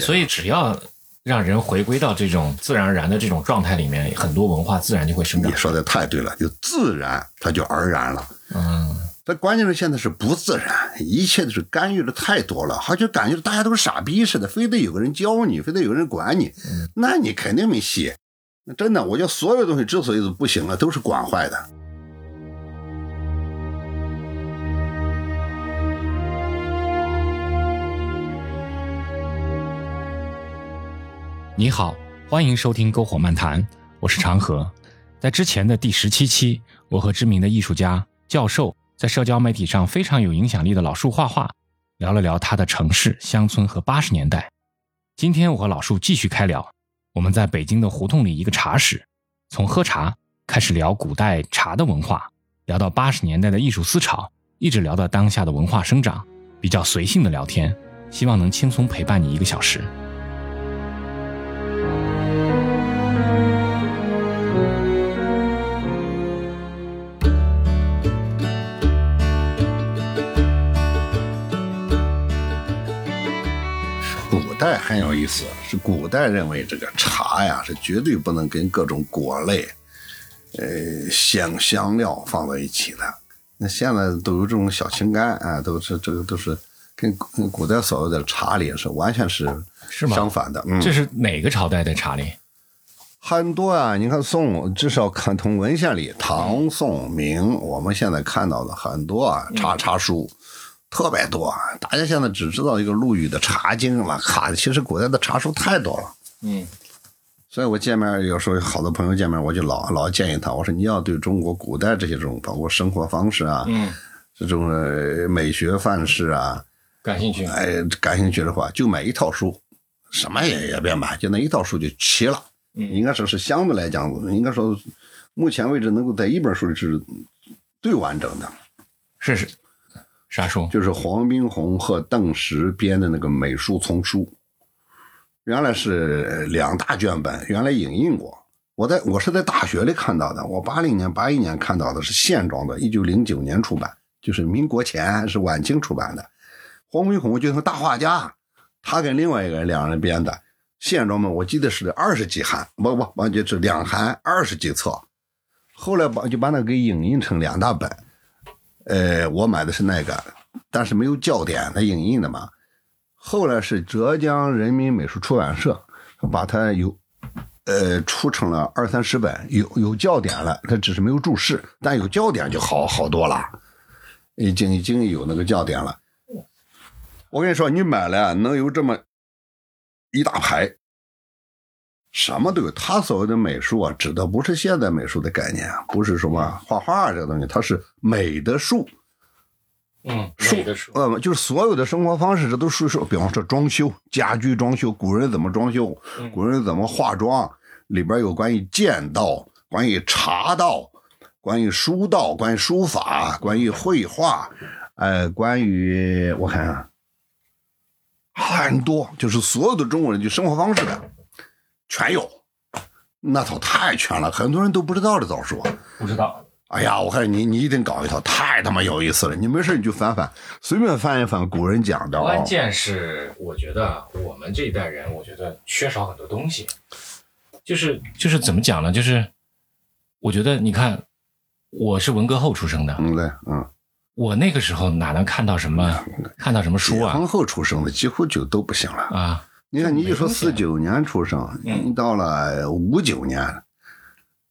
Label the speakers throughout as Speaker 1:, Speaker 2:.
Speaker 1: 所以只要让人回归到这种自然而然的这种状态里面，很多文化自然就会生长
Speaker 2: 你。说的太对了，就自然它就而然了。
Speaker 1: 嗯，
Speaker 2: 但关键是现在是不自然，一切都是干预的太多了，好像感觉大家都是傻逼似的，非得有个人教你，非得有个人管你，那你肯定没戏。那真的，我觉得所有东西之所以不行了，都是管坏的。
Speaker 1: 你好，欢迎收听篝火漫谈，我是长河。在之前的第十七期，我和知名的艺术家、教授，在社交媒体上非常有影响力的老树画画，聊了聊他的城市、乡村和八十年代。今天我和老树继续开聊，我们在北京的胡同里一个茶室，从喝茶开始聊古代茶的文化，聊到八十年代的艺术思潮，一直聊到当下的文化生长，比较随性的聊天，希望能轻松陪伴你一个小时。
Speaker 2: 代很有意思，是古代认为这个茶呀是绝对不能跟各种果类、呃香香料放在一起的。那现在都有这种小青柑啊，都是这个都是跟跟古代所谓的茶里是完全是
Speaker 1: 是
Speaker 2: 相反的。嗯，
Speaker 1: 这是哪个朝代的茶里？
Speaker 2: 很多啊，你看宋，至少看从文献里，唐、宋、明，我们现在看到的很多啊，茶茶书特别多。啊大家现在只知道一个陆羽的《茶经》了，哈，其实古代的茶书太多了。
Speaker 1: 嗯，
Speaker 2: 所以我见面有时候好多朋友见面，我就老老建议他，我说你要对中国古代这些这种包括生活方式啊，
Speaker 1: 嗯，
Speaker 2: 这种呃美学范式啊，
Speaker 1: 感兴趣。
Speaker 2: 哎，感兴趣的话，就买一套书，什么也也别买，就那一套书就齐了。
Speaker 1: 嗯
Speaker 2: 应该说是相对来讲，应该说目前为止能够在一本书里是最完整的，
Speaker 1: 是是啥书？
Speaker 2: 就是黄宾虹和邓石编的那个美术丛书，原来是两大卷本，原来影印过。我在我是在大学里看到的，我八零年、八一年看到的是线装的，一九零九年出版，就是民国前是晚清出版的。黄宾虹就是大画家，他跟另外一个人两人编的线装本，我记得是二十几函，不不，完就是两函二十几册。后来把就把那个给影印成两大本，呃，我买的是那个，但是没有校点，它影印的嘛。后来是浙江人民美术出版社把它有，呃，出成了二三十本，有有校点了，它只是没有注释，但有校点就好好多了，已经已经有那个校点了。我跟你说，你买了能有这么一大排，什么都有。他所谓的美术啊，指的不是现代美术的概念，不是什么画画这个东西，它是美的术。
Speaker 1: 嗯，
Speaker 2: 术。呃，就是所有的生活方式，这都属于说，比方说装修、家居装修，古人怎么装修，古人怎么化妆，里边有关于剑道、关于茶道、关于书道、关于书法、关于绘画，呃，关于我看看，很多，就是所有的中国人就生活方式的全有，那套太全了，很多人都不知道的早说。
Speaker 1: 不知道。
Speaker 2: 哎呀，我看你你一定搞一套，太他妈有意思了！你没事你就翻翻，随便翻一翻古人讲的啊、
Speaker 1: 关键是，我觉得我们这一代人，我觉得缺少很多东西。就是就是怎么讲呢？就是我觉得，你看，我是文革后出生的，
Speaker 2: 嗯，对，嗯，
Speaker 1: 我那个时候哪能看到什么看到什么书啊
Speaker 2: 解放后出生的几乎就都不行了。
Speaker 1: 啊？
Speaker 2: 你看，你一说四九年出生，
Speaker 1: 嗯
Speaker 2: 你到了五九年，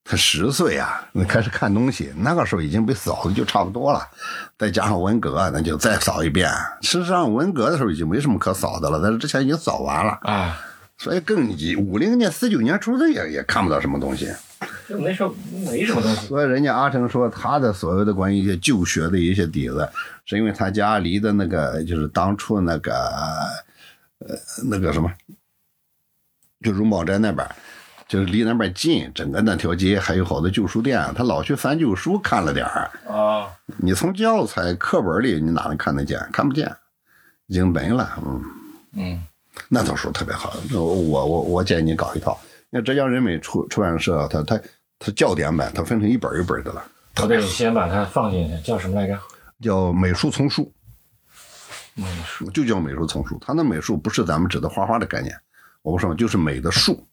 Speaker 2: 他十岁啊，那开始看东西，那个时候已经被扫的就差不多了，再加上文革，那就再扫一遍。事实上，文革的时候已经没什么可扫的了，但是之前已经扫完了，
Speaker 1: 啊，
Speaker 2: 所以更五零年、四九年出生也也看不到什么东西。
Speaker 1: 就没什么没什么东西。
Speaker 2: 所以人家阿成说他的所有的关于一些旧学的一些底子，是因为他家离的那个就是当初那个呃那个什么，就荣宝斋那边，就是离那边近，整个那条街还有好多旧书店，他老去翻旧书看了点儿。
Speaker 1: 啊，
Speaker 2: 你从教材课本里你哪能看得见？看不见，已经没了。嗯，
Speaker 1: 嗯，
Speaker 2: 那套书特别好，我我我我建议你搞一套。那浙江人美出出版社，它它它教典版，它分成一本一本的了。
Speaker 1: 我得先把它放进去，叫什么来着？
Speaker 2: 叫美术丛书。
Speaker 1: 美术
Speaker 2: 就叫美术丛书。它那美术不是咱们指的画画的概念，我不说就是美的术，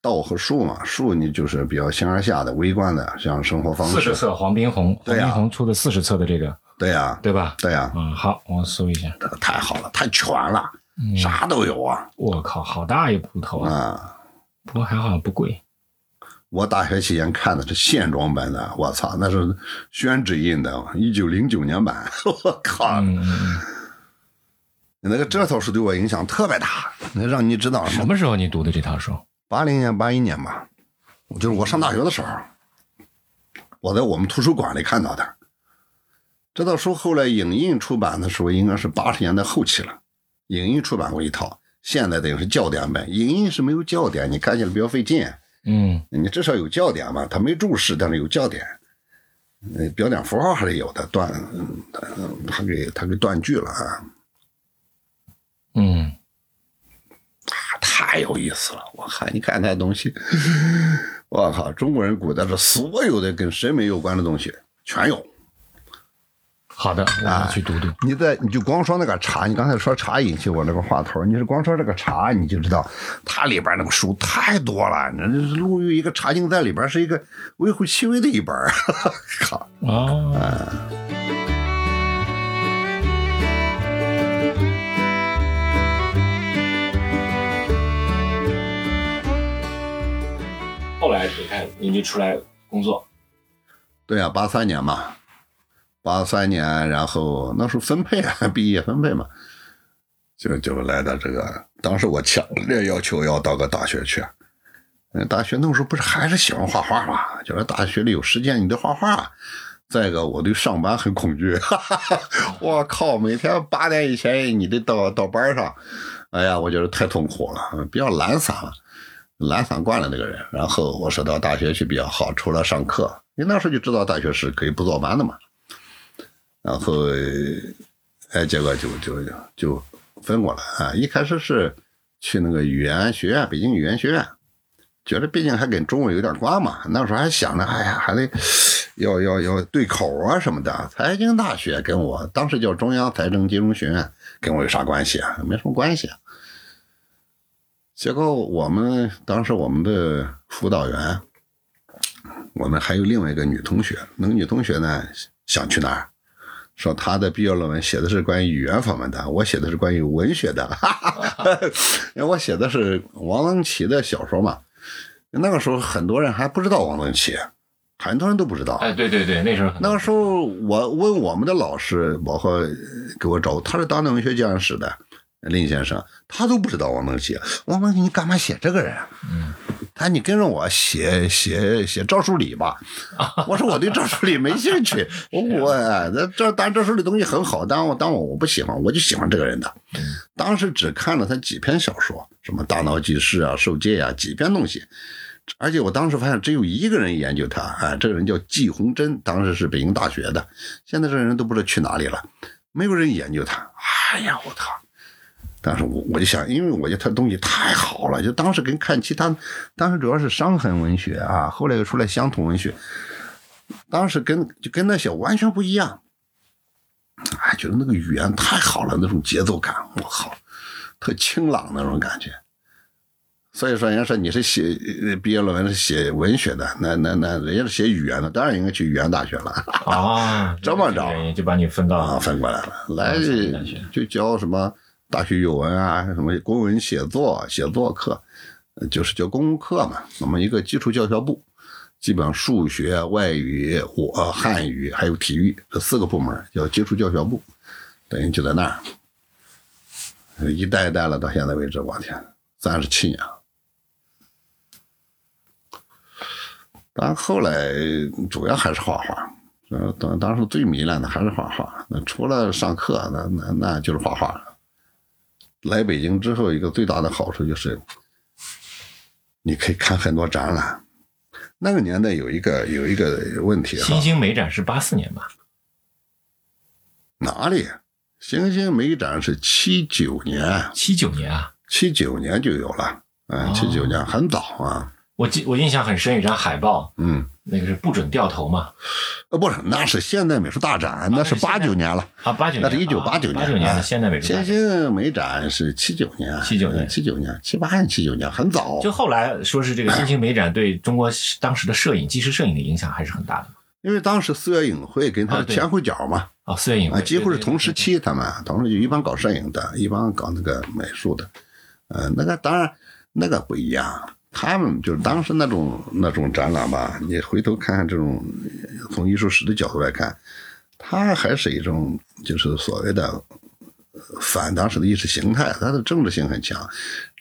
Speaker 2: 道和术嘛，术你就是比较形而下的、微观的，像生活方式。
Speaker 1: 四十册黄宾虹，黄
Speaker 2: 对呀
Speaker 1: 宾虹出的四十册的这个，
Speaker 2: 对呀、
Speaker 1: 对吧？
Speaker 2: 对呀、
Speaker 1: 嗯，好，我搜一下。
Speaker 2: 太好了，太全了，
Speaker 1: 嗯
Speaker 2: 啥都有啊
Speaker 1: 我靠，好大一铺头啊！
Speaker 2: 啊！
Speaker 1: 不过还好不贵。
Speaker 2: 我大学期间看的是线装版的，我操，那是宣纸印的，一九零九年版，我靠，
Speaker 1: 嗯嗯嗯。
Speaker 2: 那个这套书对我影响特别大，那让你知道
Speaker 1: 什么时候你读的这套书？
Speaker 2: 八零年、八一年吧，就是我上大学的时候，我在我们图书馆里看到的。这套书后来影印出版的时候，应该是八十年代后期了，影印出版过一套。现在等于是校点版，影印是没有校点，你看起来比较费劲。
Speaker 1: 嗯
Speaker 2: 你至少有教点嘛，他没注释，但是有教点，呃，标点符号还是有的，断，嗯它它给他给断句了啊，
Speaker 1: 嗯，啊
Speaker 2: 太有意思了！我靠，你看那东西，我靠，中国人古代的所有的跟审美有关的东西全有。
Speaker 1: 好的，我要去读读。
Speaker 2: 你在你就光说那个茶，你刚才说茶引起我那个话头，你是光说这个茶，你就知道它里边那个书太多了。那这陆羽一个茶经在里边是一个微乎其微的一本儿，靠。
Speaker 1: 哦，后来你看，你就出来工作，
Speaker 2: 对呀、八三年嘛，八三年，然后那时候分配，毕业分配嘛，就就来到这个。当时我强烈要求要到个大学去，嗯，大学那时候不是还是喜欢画画嘛，就是大学里有时间你得画画。再一个，我对上班很恐惧，哈哈哈，我靠，每天八点以前你得到到班上，哎呀，我觉得太痛苦了，比较懒散了。懒散惯了那个人，然后我说到大学去比较好，除了上课，你那时候就知道大学是可以不坐班的嘛。然后，哎，结果就就就分过来啊。一开始是去那个语言学院，北京语言学院，觉得毕竟还跟中文有点关嘛。那时候还想着，哎呀，还得要要要对口啊什么的。财经大学跟我当时叫中央财政金融学院，跟我有啥关系啊？没什么关系啊。结果我们当时我们的辅导员，我们还有另外一个女同学，那个女同学呢想去哪儿？说他的毕业论文写的是关于语言方面的，我写的是关于文学的，哈哈 因为我写的是王曾祺的小说嘛。那个时候很多人还不知道王曾祺，很多人都不知道。
Speaker 1: 哎，对对对，那时候
Speaker 2: 那个时候我问我们的老师，包括给我找，他是当代文学教研室的林先生，他都不知道王曾祺。王曾祺，你干嘛写这个人？
Speaker 1: 嗯，
Speaker 2: 他你跟着我写写写赵树理吧。我说我对赵树理没兴趣，我我那这当然赵树理东西很好，但我但我我不喜欢，我就喜欢这个人的。当时只看了他几篇小说，什么《大闹记事》啊、《受戒》啊，几篇东西。而且我当时发现只有一个人研究他，啊，这个人叫季红珍，当时是北京大学的，现在这人都不知道去哪里了，没有人研究他。哎呀，我操！但是我我就想，因为我觉得他东西太好了，就当时跟看其他，当时主要是伤痕文学啊，后来又出来乡土文学，当时跟就跟那些完全不一样。哎，觉得那个语言太好了，那种节奏感，我靠，特清朗那种感觉。所以说，人家说你是写呃毕业论文是写文学的，那那那人家是写语言的，当然应该去语言大学了
Speaker 1: 啊，
Speaker 2: 这么着
Speaker 1: 就把你分到
Speaker 2: 啊，分过来了，来就教什么大学语文啊，什么公文写作、写作课，就是叫公共课嘛。那么一个基础教学部，基本上数学、外语、我汉语还有体育这四个部门叫基础教学部，等于就在那儿，一代一代了到现在为止，我天，三十七年了。但后来主要还是画画，当当时最迷恋的还是画画。那除了上课，那那那就是画画了。来北京之后，一个最大的好处就是，你可以看很多展览。那个年代有一个有一个问题哈
Speaker 1: 新，兴美展是八四年吧？
Speaker 2: 哪里？星星美展是七九年，
Speaker 1: 七九年啊，
Speaker 2: 七九年就有了，嗯，
Speaker 1: 哦
Speaker 2: 七九年很早啊。
Speaker 1: 我记我印象很深，有张海报，
Speaker 2: 嗯，
Speaker 1: 那个是不准掉头嘛，
Speaker 2: 呃，不是，那是现代美术大展，那是八九年了。
Speaker 1: 啊，八九年，
Speaker 2: 那是一九八九年，
Speaker 1: 八九年的现代美术大
Speaker 2: 天
Speaker 1: 展。
Speaker 2: 津美展是七九年，
Speaker 1: 七九年
Speaker 2: 七九年，七八年，七九年，很早。
Speaker 1: 就后来说是这个新兴美展对中国当时的摄影、纪实摄影的影响还是很大的。
Speaker 2: 因为当时四月影会跟他
Speaker 1: 啊对
Speaker 2: 前后脚嘛，
Speaker 1: 啊，四月影
Speaker 2: 啊，
Speaker 1: 会
Speaker 2: 几乎是同时。期，他们同时就一帮搞摄影的，一帮搞那个美术的，呃，那个当然那个不一样，他们就是当时那种那种展览吧，你回头看看这种从艺术史的角度来看，它还是一种就是所谓的反当时的意识形态，它的政治性很强。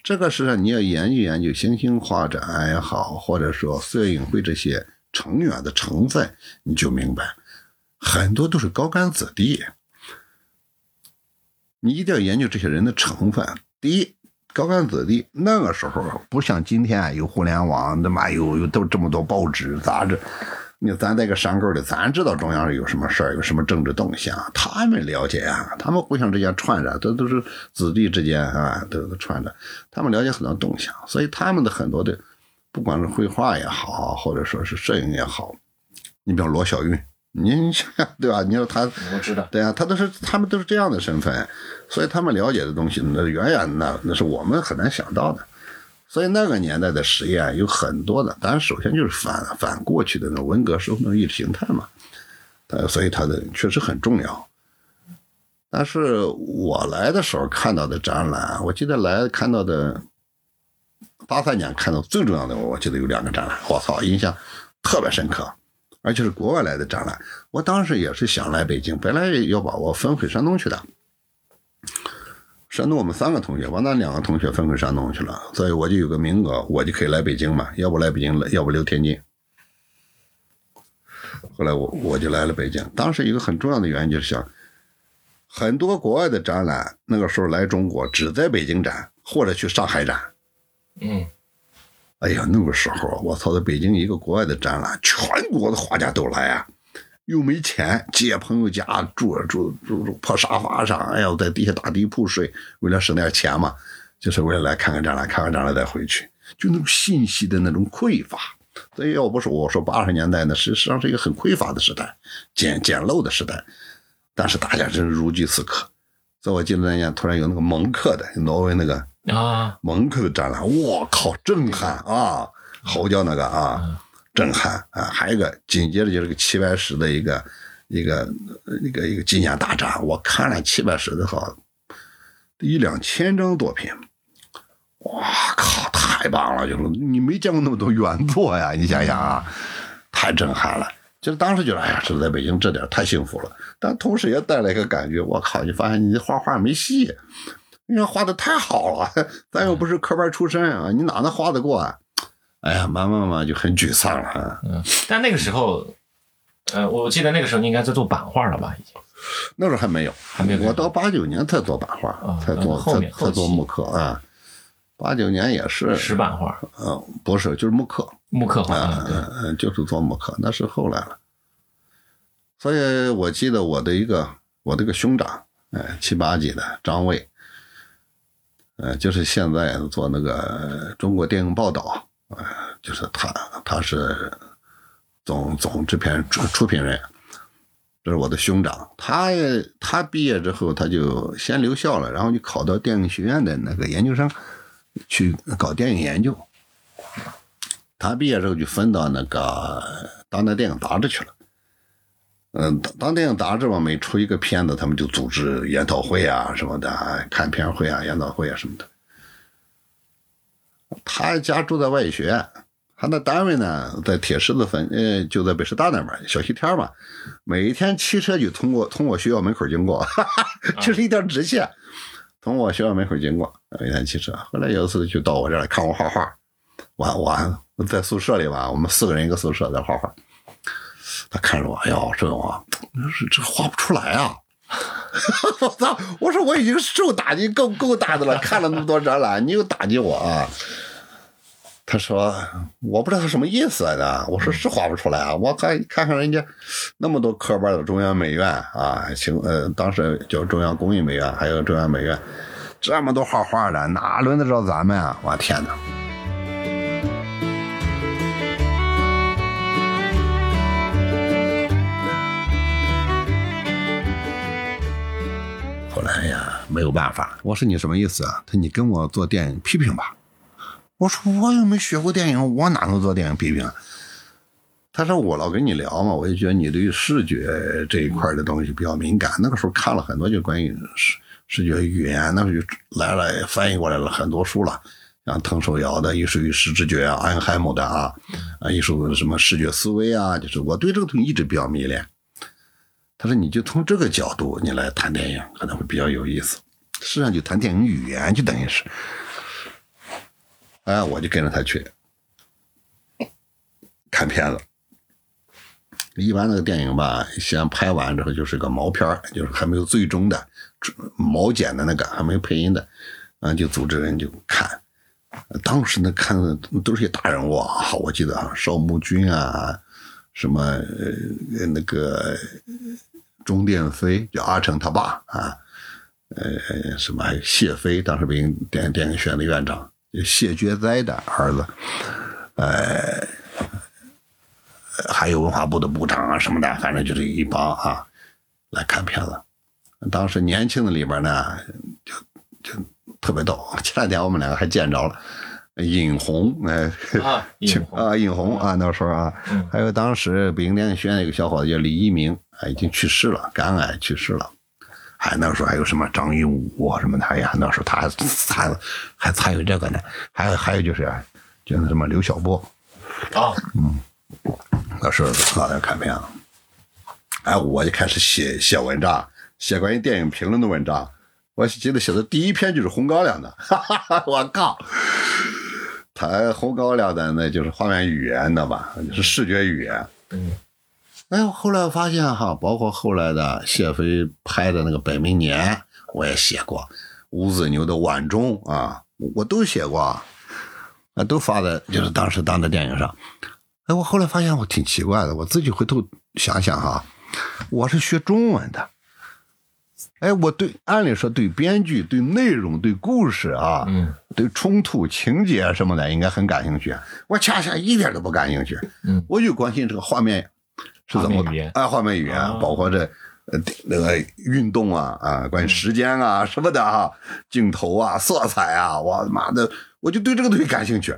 Speaker 2: 这个实际上你要研究研究新兴画展也好，或者说四月影会这些成员的成分，你就明白，很多都是高干子弟。你一定要研究这些人的成分。第一，高干子弟那个时候不像今天有互联网，他妈有有都这么多报纸杂志。你咱在个山沟里，咱知道中央有什么事儿，有什么政治动向，他们了解啊，他们互相之间串着，都都是子弟之间啊，都串着，他们了解很多动向，所以他们的很多的，不管是绘画也好，或者说是摄影也好，你比方罗小韵，你你想想对吧？你说他
Speaker 1: 我知道。
Speaker 2: 对啊，他都是他们都是这样的身份，所以他们了解的东西，那远远那那是我们很难想到的。所以那个年代的实验有很多的，当然首先就是反反过去的那种文革时候那种意识形态嘛，呃，所以它的确实很重要。但是我来的时候看到的展览，我记得来看到的八三年看到最重要的，我记得有两个展览，我操，印象特别深刻，而且是国外来的展览。我当时也是想来北京，本来要把我分回山东去的。山东我们三个同学，完那两个同学分回山东去了，所以我就有个名额，我就可以来北京嘛，要不来北京，要不留天津。后来我我就来了北京，当时一个很重要的原因就是想，很多国外的展览那个时候来中国只在北京展或者去上海展。
Speaker 1: 嗯，
Speaker 2: 哎呀，那个时候我操，在北京一个国外的展览，全国的画家都来啊，又没钱，借朋友家住住住住破沙发上，哎呀，在地下打地铺睡，为了省点钱嘛，就是为了来看看展览，看完展览再回去，就那种信息的那种匮乏。所以要不是我说八十年代呢，实际上是一个很匮乏的时代，简简陋的时代，但是大家真是如饥似渴。在我记得那年突然有那个蒙克的挪威那个
Speaker 1: 啊，
Speaker 2: 蒙克的展览，我靠，震撼啊！嚎叫那个啊，震撼啊！还有一个紧接着就是个齐白石的一个一个一个一个纪念大展，我看了齐白石的好一两千张作品，哇靠，太棒了！就是你没见过那么多原作呀，你想想啊，太震撼了。就是当时觉得，哎呀，这在北京这点太幸福了，但同时也带来一个感觉，我靠，你发现你画画没戏。你看画的太好了，咱又不是科班出身啊，你哪能画得过啊？哎呀，慢慢慢慢就很沮丧了啊。
Speaker 1: 嗯，但那个时候，呃，我记得那个时候你应该在做版画了吧？已经。
Speaker 2: 那时候还没有，
Speaker 1: 还没有
Speaker 2: 我到八九年才做版画，
Speaker 1: 啊
Speaker 2: 才做才才做木刻啊。八九年也是，
Speaker 1: 石版画、
Speaker 2: 呃，不是，就是木刻，
Speaker 1: 木刻画，
Speaker 2: 啊
Speaker 1: 嗯，对，
Speaker 2: 嗯嗯，就是做木刻，那是后来了。所以我记得我的一个我的一个兄长，哎，七八级的张卫，呃，就是现在做那个中国电影报道，呃，就是他，他是总总制片出出品人，这是我的兄长。他他毕业之后，他就先留校了，然后就考到电影学院的那个研究生，去搞电影研究。他毕业之后就分到那个当代电影杂志去了。嗯，当电影杂志嘛，每出一个片子，他们就组织研讨会啊什么的，看片会啊、研讨会啊什么的。他家住在外语学院，他那单位呢在铁狮子分，呃，就在北师大那边小西天嘛。每一天骑车就通过从我学校门口经过，就是一条直线，从我学校门口经过，每天骑车。后来有一次就到我这儿来看我画画，我我我在宿舍里吧，我们四个人一个宿舍在画画。他看着我，哎呦，这我这这画不出来啊！我操！我说我已经受打击够够大的了，看了那么多展览，你又打击我啊！他说我不知道他什么意思啊！我说是画不出来啊！我看看看人家那么多科班的中央美院啊，行呃，当时叫中央工艺美院，还有中央美院，这么多画画的，哪轮得着咱们啊？我天哪！哎呀，没有办法。我说你什么意思啊？他说你跟我做电影批评吧。我说我又没学过电影，我哪能做电影批评？他说我老跟你聊嘛，我就觉得你对于视觉这一块的东西比较敏感。那个时候看了很多就关于视视觉语言，那时候就来了翻译过来了很多书了，像滕寿尧的《艺术与视知觉》啊，安海姆的啊，啊，艺术什么视觉思维啊，就是我对这个东西一直比较迷恋。他说你就从这个角度你来谈电影，可能会比较有意思。实际上就谈电影语言，就等于是。哎，我就跟着他去看片子。一般那个电影吧，先拍完之后就是个毛片就是还没有最终的毛剪的那个，还没有配音的，啊，就组织人就看。当时那看的都是些大人物啊，我记得啊，邵木君啊，什么呃那个钟殿飞，叫阿成他爸啊，呃什么谢飞，当时北京电影电影学院的院长。谢觉哉的儿子，呃，还有文化部的部长啊什么的，反正就是一帮啊来看片子。当时年轻的里边呢，就就特别逗。前两天我们两个还见着了，尹红，哎，
Speaker 1: 啊，尹红
Speaker 2: 啊，尹红啊，那时候啊，还有当时北京电影学院一个小伙子叫李一鸣，啊，已经去世了，肝癌去世了。还那时候还有什么张艺武什么的，哎呀，那时候他还还还参与这个呢。还有还有就是，就是什么刘晓波
Speaker 1: 啊，
Speaker 2: 嗯，那时候老在看片了。哎，我就开始写写文章，写关于电影评论的文章。我记得写的第一篇就是《红高粱》的，哈哈哈！我靠，他《红高粱》的那就是画面语言的吧，就是视觉语言。
Speaker 1: 嗯。
Speaker 2: 哎，后来发现哈，包括后来的谢飞拍的那个《本命年》，我也写过；吴子牛的《晚钟》啊，我都写过，啊，都发在就是当时当的电影上。哎，我后来发现我挺奇怪的，我自己回头想想哈，我是学中文的，哎，我对按理说对编剧、对内容、对故事啊，
Speaker 1: 嗯，
Speaker 2: 对冲突情节什么的应该很感兴趣，我恰恰一点都不感兴趣，
Speaker 1: 嗯，
Speaker 2: 我就关心这个画面。是怎么
Speaker 1: 语言？
Speaker 2: 啊，画面语言，包括这呃那个运动啊啊，关于时间啊什么的啊，镜头啊，色彩啊，我他妈的，我就对这个东西感兴趣。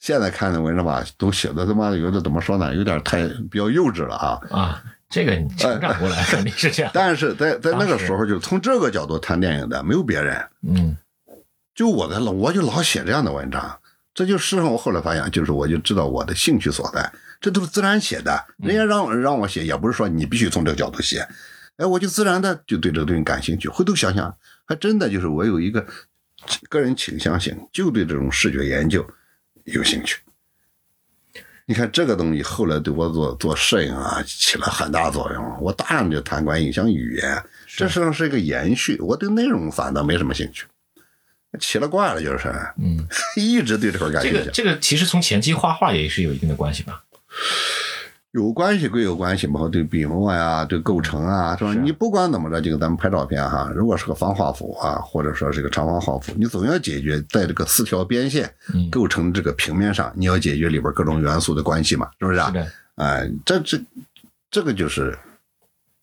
Speaker 2: 现在看的文章吧，都写的他妈的有的怎么说呢？有点太比较幼稚了啊
Speaker 1: 啊！这个你成长过来肯定是这样。
Speaker 2: 但是在在那个时候，就从这个角度谈电影的没有别人，
Speaker 1: 嗯，
Speaker 2: 就我的老我就老写这样的文章，这就实际上我后来发现，就是我就知道我的兴趣所在。这都是自然写的，人家让让我写，也不是说你必须从这个角度写，哎，我就自然的就对这个东西感兴趣。回头想想，还真的就是我有一个个人倾向性，就对这种视觉研究有兴趣。你看这个东西后来对我做做摄影啊起了很大作用。我大量就谈关于影像语言，这实际上是一个延续。我对内容反倒没什么兴趣，奇了怪了，就是，
Speaker 1: 嗯，
Speaker 2: 一直对这块感兴趣。
Speaker 1: 这个这个其实从前期画画也是有一定的关系吧。
Speaker 2: 有关系归有关系嘛，对笔墨呀，对构成啊，是吧？你不管怎么着，这个咱们拍照片哈，如果是个方画幅啊，或者说是个长方画幅，你总要解决在这个四条边线构成这个平面上，你要解决里边各种元素的关系嘛，是不是啊？哎，这这这个就是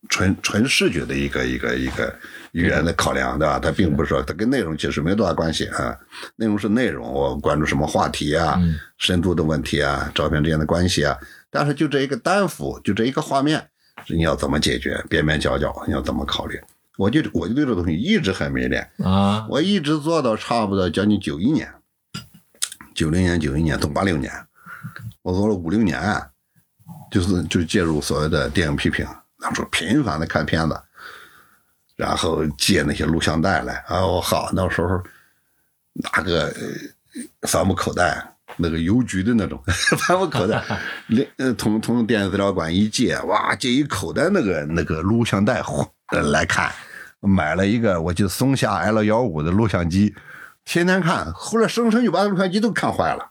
Speaker 2: 纯纯视觉的一个一个一个语言的考量，对吧？它并不是说它跟内容其实没多大关系啊，内容是内容，我关注什么话题啊，深度的问题啊，照片之间的关系啊。但是就这一个单幅，就这一个画面，你要怎么解决？边边角角你要怎么考虑？我就我就对这东西一直很迷恋
Speaker 1: 啊！
Speaker 2: 我一直做到差不多将近九一年，九零年、九一年，从八六年，我做了五六年，就是就介入所谓的电影批评，那时候频繁的看片子，然后借那些录像带来啊！我好那时候拿个帆布口袋。那个邮局的那种，翻我口袋，连呃，从从电子资料馆一借，哇，借一口袋那个那个录像带来看，买了一个，我就松下 L 幺五的录像机，天天看，后来生生就把录像机都看坏了，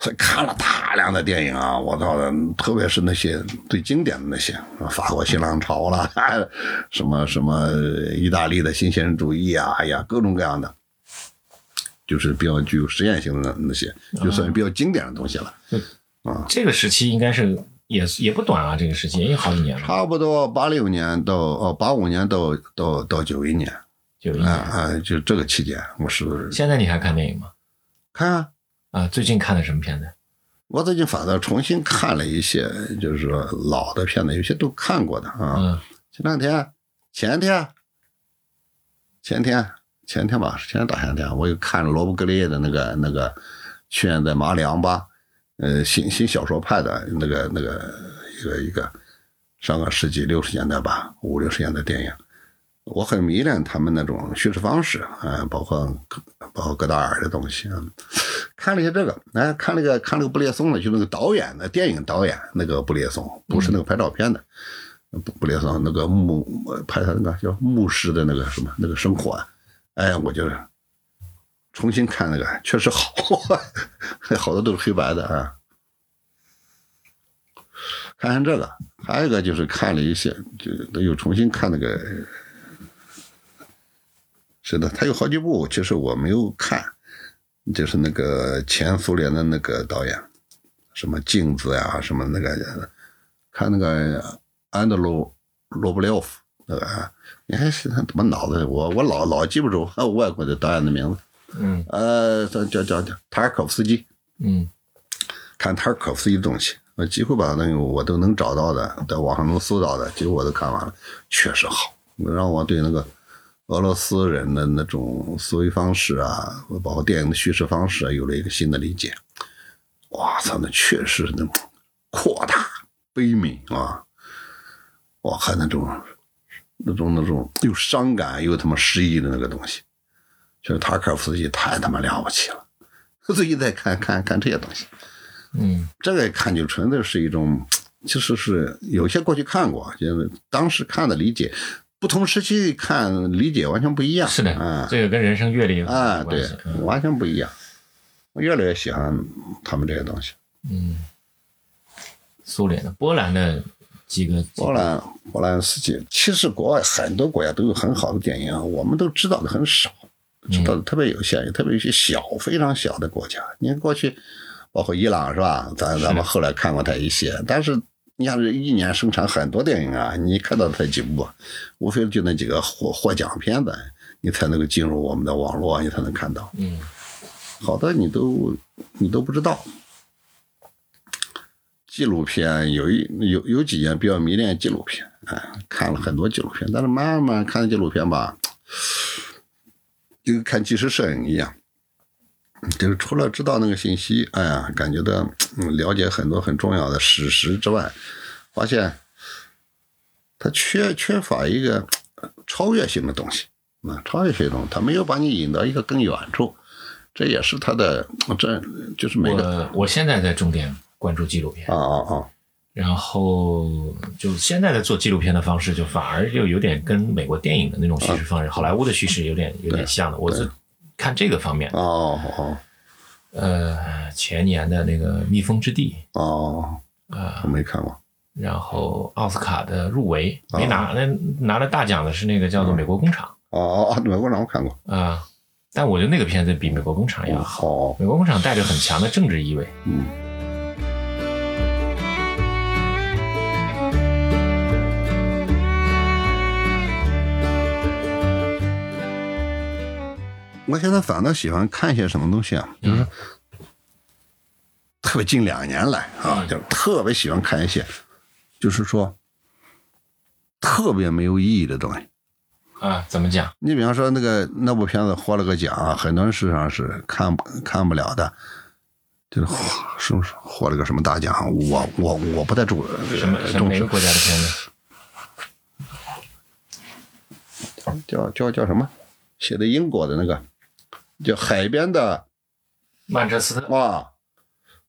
Speaker 2: 所以看了大量的电影啊，我操的，特别是那些最经典的那些，法国新浪潮了，什么什么意大利的新现实主义啊，哎呀，各种各样的。就是比较具有实验性的那些，就算是比较经典的东西了。啊，
Speaker 1: 这个时期应该是也也不短啊，这个时期也有好几年了，
Speaker 2: 差不多八六年到哦八五年到到到九一年，
Speaker 1: 九一
Speaker 2: 啊
Speaker 1: 年。
Speaker 2: 啊，就这个期间，我是
Speaker 1: 现在你还看电影吗？
Speaker 2: 看啊。
Speaker 1: 啊，最近看的什么片子？
Speaker 2: 我最近反倒重新看了一些，就是说老的片子，有些都看过的啊。
Speaker 1: 嗯
Speaker 2: 前两天、前天、前天、前天吧，前天大前天，我又看罗伯格列的那个那个《去年在马里昂巴》，呃，新新小说派的那个那个一个一个上个世纪六十年代吧，五六十年代电影。我很迷恋他们那种叙事方式，啊、包括包括戈达尔的东西啊。看了一下这个，哎，看了个看了个布列松的，就那个导演的电影导演那个布列松，不是那个拍照片的，布布列松那个牧拍他那个叫牧师的那个什么那个生活，哎，我就重新看那个，确实好，好多都是黑白的啊。看看这个，还有一个就是看了一些，就又重新看那个，是的，他有好几部，其实我没有看，就是那个前苏联的那个导演，什么镜子呀，什么那个，看那个安德鲁罗布廖夫那个啊，你还是他怎么脑子，我我老老记不住外国的导演的名字，
Speaker 1: 嗯
Speaker 2: 呃，叫叫叫叫塔尔科夫斯基，
Speaker 1: 嗯
Speaker 2: 看塔尔科夫斯基的东西，我几乎把那个我都能找到的，在网上能搜到的，几乎我都看完了，确实好，让我对那个俄罗斯人的那种思维方式啊，包括电影的叙事方式啊，有了一个新的理解。哇操，那确实那扩大、悲悯啊！我看那种那种那种又伤感又他妈诗意的那个东西，就是塔尔科夫斯基太他妈了不起了。最近在看看看这些东西。
Speaker 1: 嗯
Speaker 2: 这个看就纯粹是一种，其实是有些过去看过，就是当时看的理解，不同时期看理解完全不一样。
Speaker 1: 是的，
Speaker 2: 啊
Speaker 1: 这个跟人生阅历
Speaker 2: 啊，对完全不一样。我越来越喜欢他们这些东西。
Speaker 1: 嗯，苏联的、波兰的几个
Speaker 2: 波兰波兰斯基，其实国外很多国家都有很好的电影，我们都知道的很少，知道的特别有限，特别有些小非常小的国家。你看过去，包括伊朗是吧？咱咱们后来看过他一些，但是你像这一年生产很多电影啊，你看到他几部啊，无非就那几个获获奖片子，你才能够进入我们的网络，你才能看到。
Speaker 1: 嗯
Speaker 2: 好多你都你都不知道。纪录片有一有有几年比较迷恋纪录片，哎，看了很多纪录片，但是慢慢看纪录片吧，就跟看纪实摄影一样，就是除了知道那个信息，哎呀，感觉到了解很多很重要的史实之外，发现它缺缺乏一个超越性的东西。啊，超越性的东西，它没有把你引到一个更远处，这也是它的，这就是每个
Speaker 1: 我我现在在重点关注纪录片，
Speaker 2: 啊啊啊，
Speaker 1: 然后就现在的做纪录片的方式，就反而又有点跟美国电影的那种叙事方式、好莱坞的叙事有点有点像的。我是看这个方面，
Speaker 2: 哦哦。
Speaker 1: 呃，前年的那个《蜜蜂之地。
Speaker 2: 哦，》
Speaker 1: 啊、
Speaker 2: 我没看过，
Speaker 1: 然后奥斯卡的入围没拿，那拿了大奖的是那个叫做《美国工厂。
Speaker 2: 哦哦哦，美国工厂我看过，》
Speaker 1: 啊，但我觉得那个片子比《美国工厂》要好，
Speaker 2: 哦，《
Speaker 1: 美国工厂》带着很强的政治意味。
Speaker 2: 嗯。我现在反倒喜欢看一些什么东西啊，就是特别近两年来啊，就特别喜欢看一些，就是说特别没有意义的东西。
Speaker 1: 啊，怎么讲？
Speaker 2: 你比方说那个那部片子获了个奖啊，很多人事实上是看不看不了的，就是获是不是获了个什么大奖？我我我不太重
Speaker 1: 什么哪个，国家的片子？
Speaker 2: 叫叫叫什么？写的英国的那个叫海边的
Speaker 1: 曼彻斯特。
Speaker 2: 啊，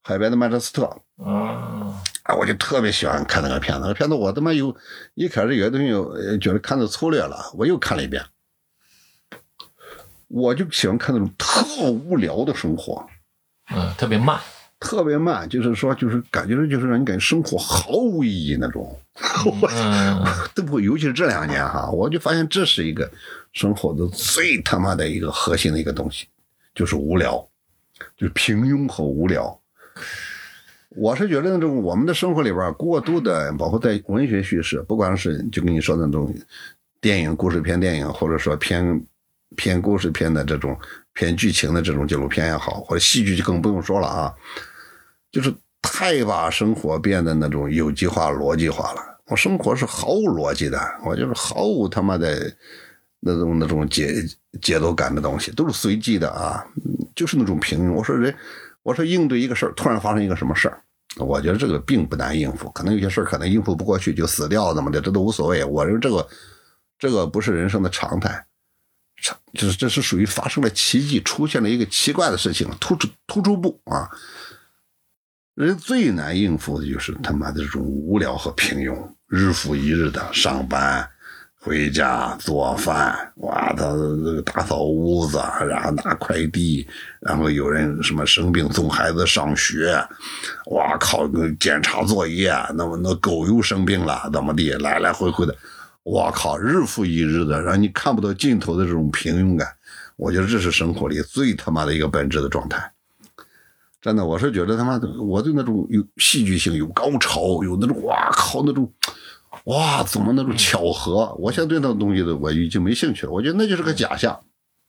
Speaker 2: 海边的曼彻斯特。
Speaker 1: 嗯，
Speaker 2: 啊，我就特别喜欢看那个片子。那个片子我他妈有一开始有些东西觉得看的粗略了，我又看了一遍。我就喜欢看那种特无聊的生活，
Speaker 1: 嗯，特别慢。
Speaker 2: 特别慢，就是说，就是感觉就是让你感觉生活毫无意义那种。
Speaker 1: 我，
Speaker 2: 都不会，尤其是这两年哈，我就发现这是一个生活的最他妈的一个核心的一个东西，就是无聊，就是平庸和无聊。我是觉得那种我们的生活里边过度的，包括在文学叙事，不管是就跟你说的那种电影故事片电影，或者说偏偏故事片的这种偏剧情的这种纪录片也好，或者戏剧就更不用说了啊，就是太把生活变得那种有机化、逻辑化了。我生活是毫无逻辑的，我就是毫无他妈的那种那种节节奏感的东西，都是随机的啊，就是那种平庸。我说人，我说应对一个事儿，突然发生一个什么事儿，我觉得这个并不难应付，可能有些事儿可能应付不过去就死掉怎么的，这都无所谓。我认为这个这个不是人生的常态，就是这是属于发生了奇迹，出现了一个奇怪的事情，突出突出部啊。人最难应付的就是他妈的这种无聊和平庸，日复一日的上班、回家做饭，哇，他这个打扫屋子，然后拿快递，然后有人什么生病送孩子上学，哇靠，检查作业，那么那狗又生病了，怎么地，来来回回的，我靠，日复一日的，让你看不到尽头的这种平庸感，我觉得这是生活里最他妈的一个本质的状态。真的，我是觉得他妈的，我对那种有戏剧性、有高潮、有那种哇靠那种，哇怎么那种巧合，我现在对那种东西的我已经没兴趣了。我觉得那就是个假象。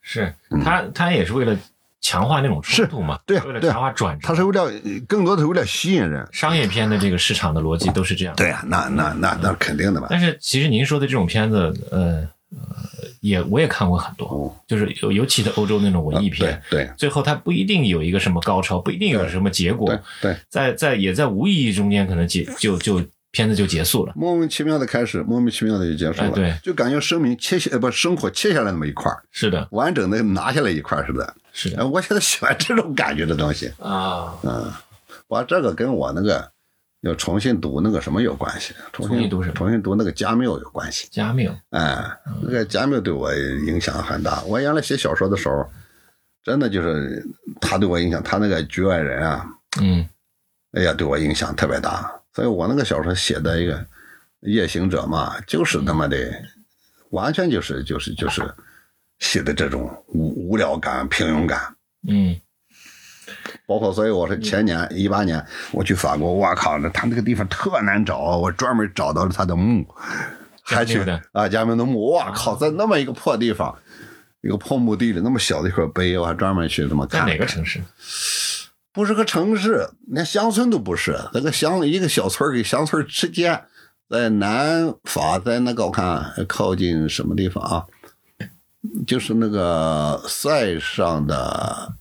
Speaker 1: 是他，他也是为了强化那种冲突嘛，
Speaker 2: 对啊
Speaker 1: 为了强化转折。
Speaker 2: 它是为了更多的是为了吸引人。
Speaker 1: 商业片的这个市场的逻辑都是这样。
Speaker 2: 对呀、那那那那肯定的嘛。
Speaker 1: 但是其实您说的这种片子，呃呃，也我也看过很多，
Speaker 2: 哦
Speaker 1: 就是尤尤其的欧洲那种文艺
Speaker 2: 对
Speaker 1: 片，
Speaker 2: 对
Speaker 1: 最后它不一定有一个什么高潮，不一定有什么结果
Speaker 2: 对，对，
Speaker 1: 在在也在无意义中间可能结就就片子就结束了。
Speaker 2: 莫名其妙的开始，莫名其妙的就结束了。
Speaker 1: 哎对
Speaker 2: 就感觉生命切下呃不生活切下来那么一块儿
Speaker 1: 是的，
Speaker 2: 完整的拿下来一块儿似的。
Speaker 1: 是的
Speaker 2: 哎我现在喜欢这种感觉的东西。
Speaker 1: 啊，嗯
Speaker 2: 我这个跟我那个要重新读那个什么有关系？重新
Speaker 1: 读什么
Speaker 2: 重新读那个加缪有关系。
Speaker 1: 加缪
Speaker 2: 哎，那个加缪对我影响很大。我原来写小说的时候，真的就是他对我影响，他那个局外人啊，
Speaker 1: 嗯
Speaker 2: 哎呀，对我影响特别大。所以我那个小说写的一个夜行者嘛，就是他妈的，完全就是就是就是写的这种无无聊感、平庸感。
Speaker 1: 嗯
Speaker 2: 包括，所以我是前年一八年我去法国，我靠，那他那个地方特难找，我专门找到了他的墓，还去啊加缪的墓，我靠，在那么一个破地方，一个破墓地里那么小的一块碑，我还专门去这么
Speaker 1: 在
Speaker 2: 看。
Speaker 1: 哪个城市？
Speaker 2: 不是个城市，连乡村都不是，那个乡一个小村儿跟乡村之间，在南法，在那个我看靠近什么地方啊？就是那个塞上的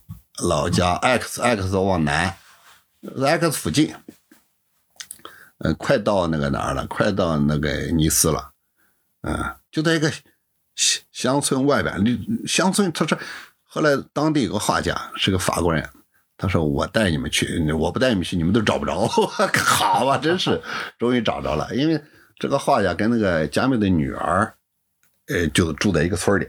Speaker 2: 老家 X X 往南，X 附近，呃，快到那个哪儿了？快到那个尼斯了，嗯，就在一个乡乡村外边，乡村他说，后来当地有个画家是个法国人，他说我带你们去，我不带你们去，你们都找不着。好吧，真是终于找着了，因为这个画家跟那个加缪的女儿，呃，就住在一个村里。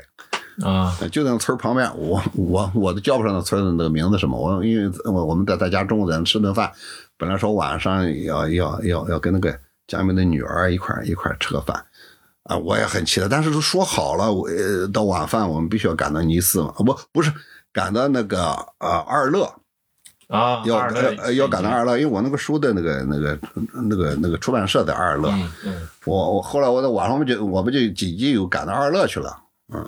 Speaker 1: 啊。
Speaker 2: 就在那村儿旁边，我我我都叫不上那村儿的那个名字什么，我因为我我们在在家中午在那吃顿饭，本来说晚上要要要要跟那个佳明的女儿一块一块吃个饭，啊，我也很期待，但是都说好了，我呃到晚饭我们必须要赶到尼斯嘛，不不是赶到那个呃二乐，
Speaker 1: 啊，
Speaker 2: 要要赶到二乐，因为我那个书的那个那个那个那个出版社在二乐，
Speaker 1: 嗯嗯。
Speaker 2: 我我后来我在网上我们就我们就紧急又赶到二乐去了，嗯，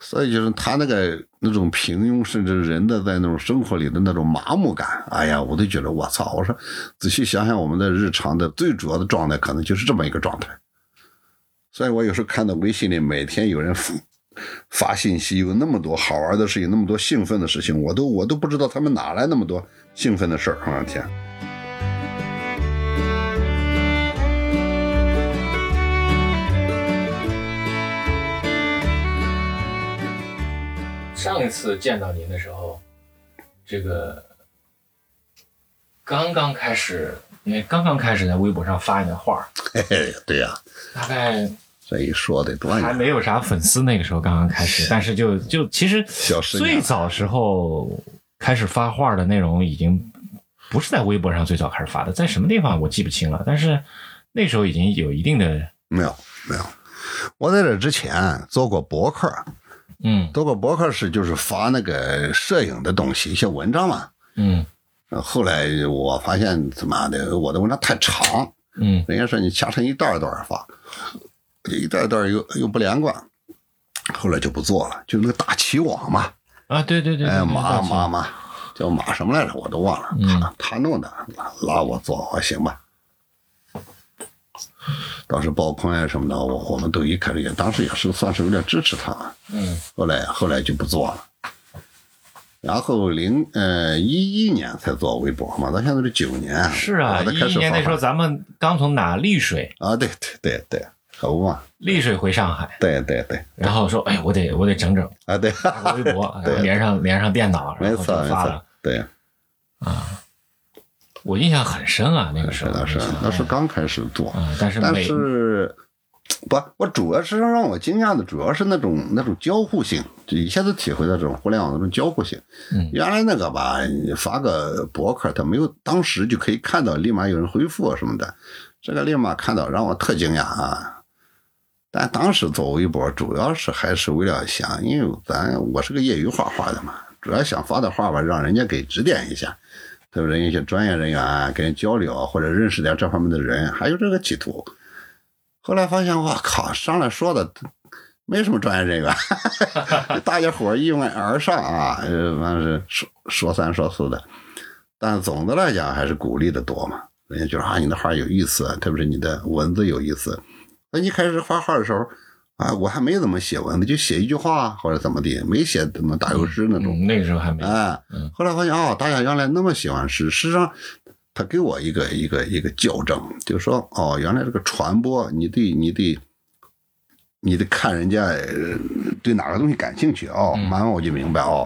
Speaker 2: 所以就是他那个那种平庸，甚至人的在那种生活里的那种麻木感，哎呀，我都觉得我操！我说仔细想想，我们的日常的最主要的状态，可能就是这么一个状态。所以我有时候看到微信里每天有人发发信息，有那么多好玩的事情，那么多兴奋的事情，我都我都不知道他们哪来那么多兴奋的事儿。我的天！
Speaker 1: 上一次见到您的时候，这个刚刚开始，因为刚刚开始在微博上发你的画儿，
Speaker 2: 嘿嘿，对呀、
Speaker 1: 大概
Speaker 2: 这一说得多
Speaker 1: 还，没有啥粉丝，那个时候刚刚开始，但是就就其实最早时候开始发画的内容已经不是在微博上最早开始发的，在什么地方我记不清了，但是那时候已经有一定的
Speaker 2: 没有没有。我在这之前做过博客，
Speaker 1: 嗯。
Speaker 2: 做过博客是就是发那个摄影的东西，一些文章嘛。
Speaker 1: 嗯。
Speaker 2: 呃后来我发现他妈的我的文章太长，
Speaker 1: 嗯。
Speaker 2: 人家说你掐成一段一段发，一段一段又又不连贯，后来就不做了，就那个大旗网嘛，
Speaker 1: 啊，对对对，对
Speaker 2: 哎，马马马叫马什么来着，我都忘了，
Speaker 1: 嗯。
Speaker 2: 他他弄的，拉拉我做，我行吧。当时包坤啊什么的，我我们都一开始也当时也是算是有点支持他，
Speaker 1: 嗯
Speaker 2: 后来后来就不做了。然后零呃一一年才做微博嘛，到现在是九年，
Speaker 1: 是啊，一一年那时候咱们刚从哪丽水
Speaker 2: 啊，对对对对，可不嘛，
Speaker 1: 丽水回上海，
Speaker 2: 对对对
Speaker 1: 然后说哎，我得我得整整
Speaker 2: 啊对，
Speaker 1: 微博，连上连上电脑，然
Speaker 2: 没
Speaker 1: 后就
Speaker 2: 错没错
Speaker 1: 发了。，
Speaker 2: 对，
Speaker 1: 我印象很深啊，那个时候
Speaker 2: 是的是，那是刚开始做，
Speaker 1: 嗯，但是
Speaker 2: 但是不，我主要是让我惊讶的，主要是那种那种交互性，就一下子体会到这种互联网那种交互性。
Speaker 1: 嗯
Speaker 2: 原来那个吧，你发个博客，他没有当时就可以看到，立马有人回复啊什么的，这个立马看到，让我特惊讶啊。但当时做微博，主要是还是为了想，因为咱我是个业余画画的嘛，主要想发的画吧，让人家给指点一下，对不对？一些专业人员，跟人交流，或者认识点这方面的人，还有这个企图。后来发现，我靠，上来说的没什么专业人员，大家伙一拥而上啊，呃，完是说说三说四的，但总的来讲还是鼓励的多嘛。人家觉得啊，你的画有意思，特别是你的文字有意思。那一开始画画的时候啊，我还没怎么写文字，就写一句话或者怎么的，没写怎么打油诗那种。
Speaker 1: 嗯那个时候还没
Speaker 2: 哎
Speaker 1: 嗯，
Speaker 2: 后来发现哦，大家原来那么喜欢诗，事实际上他给我一个一个一个校正，就是说哦，原来这个传播，你得你得你得看人家呃对哪个东西感兴趣哦，
Speaker 1: 嗯。
Speaker 2: 慢慢我就明白哦，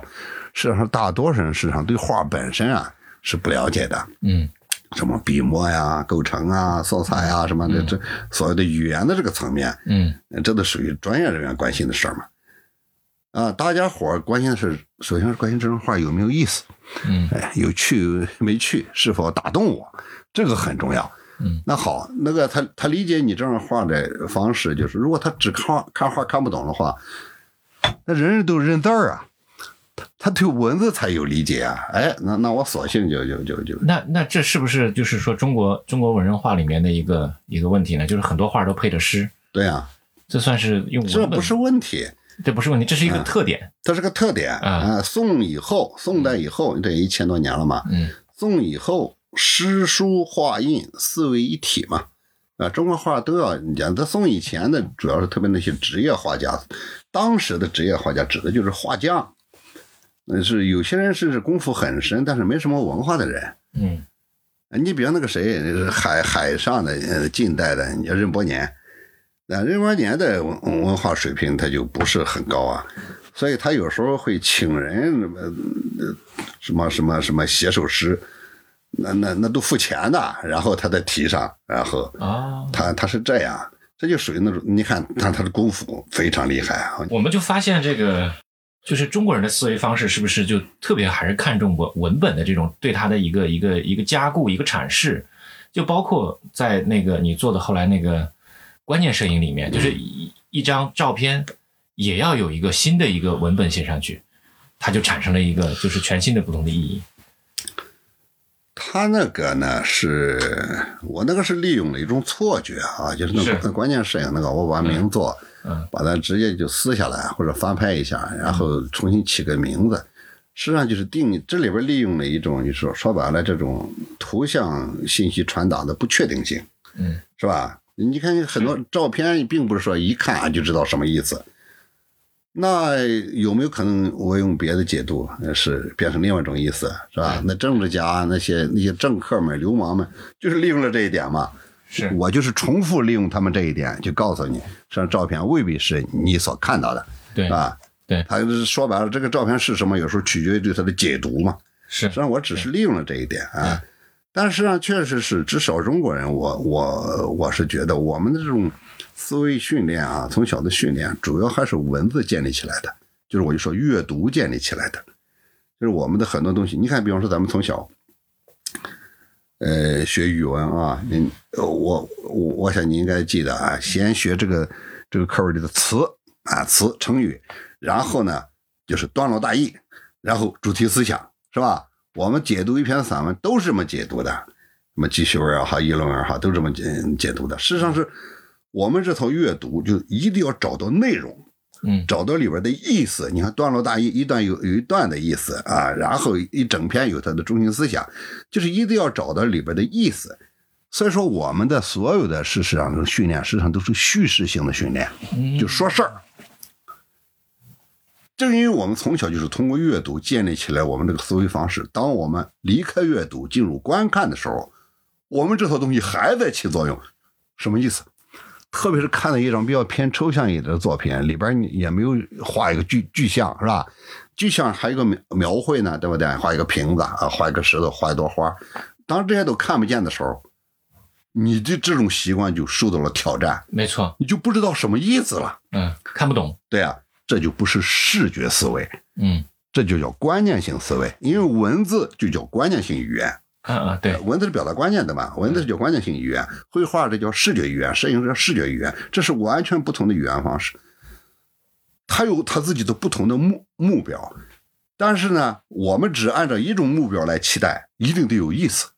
Speaker 2: 事实际上大多数人实际上对画本身啊是不了解的，
Speaker 1: 嗯
Speaker 2: 什么笔墨呀、构成啊、色彩啊什么的，这所谓的语言的这个层面，
Speaker 1: 嗯。
Speaker 2: 这都属于专业人员关心的事儿嘛。啊，大家伙儿关心的是，首先是关心这张画有没有意思，
Speaker 1: 嗯。
Speaker 2: 哎，有趣没趣，是否打动我，这个很重要。
Speaker 1: 嗯，
Speaker 2: 那好，那个他他理解你这张画的方式，就是如果他只看看画看不懂的话，那人人都认字儿啊，他他对文字才有理解啊。哎，那那我索性就就就就
Speaker 1: 那那这是不是就是说中国中国文人画里面的一个一个问题呢？就是很多画都配着诗，
Speaker 2: 对啊、
Speaker 1: 这算是用
Speaker 2: 这不是问题。
Speaker 1: 这不是问题，这是一个特点。
Speaker 2: 这是个特点
Speaker 1: 啊
Speaker 2: 啊。宋以后，宋代以后，这一千多年了嘛。
Speaker 1: 嗯
Speaker 2: 宋以后，诗书画印四为一体嘛。啊，中国画都要你讲，在宋以前的，主要是特别那些职业画家，当时的职业画家指的就是画匠，那是有些人是功夫很深，但是没什么文化的人。
Speaker 1: 嗯
Speaker 2: 你比方那个谁，海海上的呃近代的，你任伯年，那任伯年的文文化水平他就不是很高啊，所以他有时候会请人什么呃什么什么什么写首诗，那那那都付钱的，然后他再提上，然后
Speaker 1: 啊，
Speaker 2: 他他是这样，这就属于那种你看他他的功夫非常厉害啊，
Speaker 1: 我们就发现这个，就是中国人的思维方式是不是就特别还是看重文文本的这种对它的一个一个一个加固一个阐释，就包括在那个你做的后来那个关键摄影里面，就是一一张照片也要有一个新的一个文本写上去，它就产生了一个就是全新的不同的意义。
Speaker 2: 他那个呢，是我那个是利用了一种错觉啊，就是那
Speaker 1: 是。
Speaker 2: 那关键摄影那个，我把名作，
Speaker 1: 嗯
Speaker 2: 把它直接就撕下来或者翻拍一下，然后重新起个名字。实际上就是定这里边利用了一种，就是说说白了，这种图像信息传达的不确定性，
Speaker 1: 嗯
Speaker 2: 是吧？你看很多照片，并不是说一看啊就知道什么意思。那有没有可能我用别的解读，呃是变成另外一种意思，是吧？那政治家那些那些政客们、流氓们，就是利用了这一点嘛。
Speaker 1: 是
Speaker 2: 我就是重复利用他们这一点，就告诉你，这张照片未必是你所看到的，
Speaker 1: 对？对
Speaker 2: 他就是说白了，这个照片是什么，有时候取决于对它的解读嘛。
Speaker 1: 是
Speaker 2: 实际上，我只是利用了这一点啊。但实际上，确实是至少中国人，我我我是觉得我们的这种思维训练啊，从小的训练，主要还是文字建立起来的，就是我就说阅读建立起来的，就是我们的很多东西。你看，比方说咱们从小，呃，学语文啊，你我我我想你应该记得啊，先学这个这个课文里的词啊词成语，然后呢就是段落大意，然后主题思想，是吧？我们解读一篇散文都是这么解读的，什么记叙文也好，议论文也好，都这么解解读的。事实上是我们这套阅读就一定要找到内容。
Speaker 1: 嗯
Speaker 2: 找到里边的意思。你看段落大意，一段有有一段的意思啊，然后一整篇有它的中心思想，就是一定要找到里边的意思。所以说，我们的所有的事实上的训练，实际上都是叙事性的训练，
Speaker 1: 嗯
Speaker 2: 就说事儿。正因为我们从小就是通过阅读建立起来我们这个思维方式，当我们离开阅读进入观看的时候，我们这套东西还在起作用。什么意思？特别是看了一张比较偏抽象一点的作品，里边你也没有画一个具具象，是吧？具象还有一个描描绘呢，对不对？画一个瓶子啊，画一个石头，画一朵花。当这些都看不见的时候，你的这种习惯就受到了挑战，
Speaker 1: 没错，
Speaker 2: 你就不知道什么意思了。
Speaker 1: 嗯，看不懂，
Speaker 2: 对啊，这就不是视觉思维，
Speaker 1: 嗯
Speaker 2: 这就叫观念性思维。因为文字就叫观念性语言，
Speaker 1: 嗯嗯，对，
Speaker 2: 文字是表达观念的嘛，文字是叫观念性语言，绘画这叫视觉语言，摄影这叫视觉语言，这是完全不同的语言方式。他有他自己的不同的目目标，但是呢，我们只按照一种目标来期待，一定得有意思，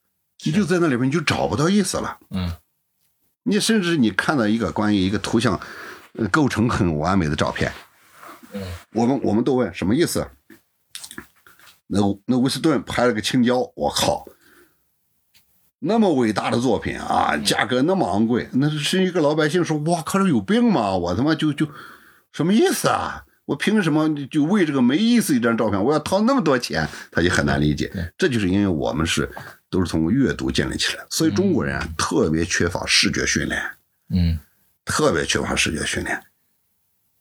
Speaker 2: 你就在那里边你就找不到意思了。
Speaker 1: 嗯
Speaker 2: 你甚至你看到一个关于一个图像呃构成很完美的照片，
Speaker 1: 嗯，
Speaker 2: 我们我们都问什么意思？那那威斯顿拍了个青椒，我靠，那么伟大的作品啊，价格那么昂贵，那是一个老百姓说，哇靠，这有病吗？我他妈就就什么意思啊？我凭什么就为这个没意思一张照片，我要掏那么多钱？他就很难理解。这就是因为我们是都是通过阅读建立起来，所以中国人啊特别缺乏视觉训练。
Speaker 1: 嗯
Speaker 2: 特别缺乏视觉训练。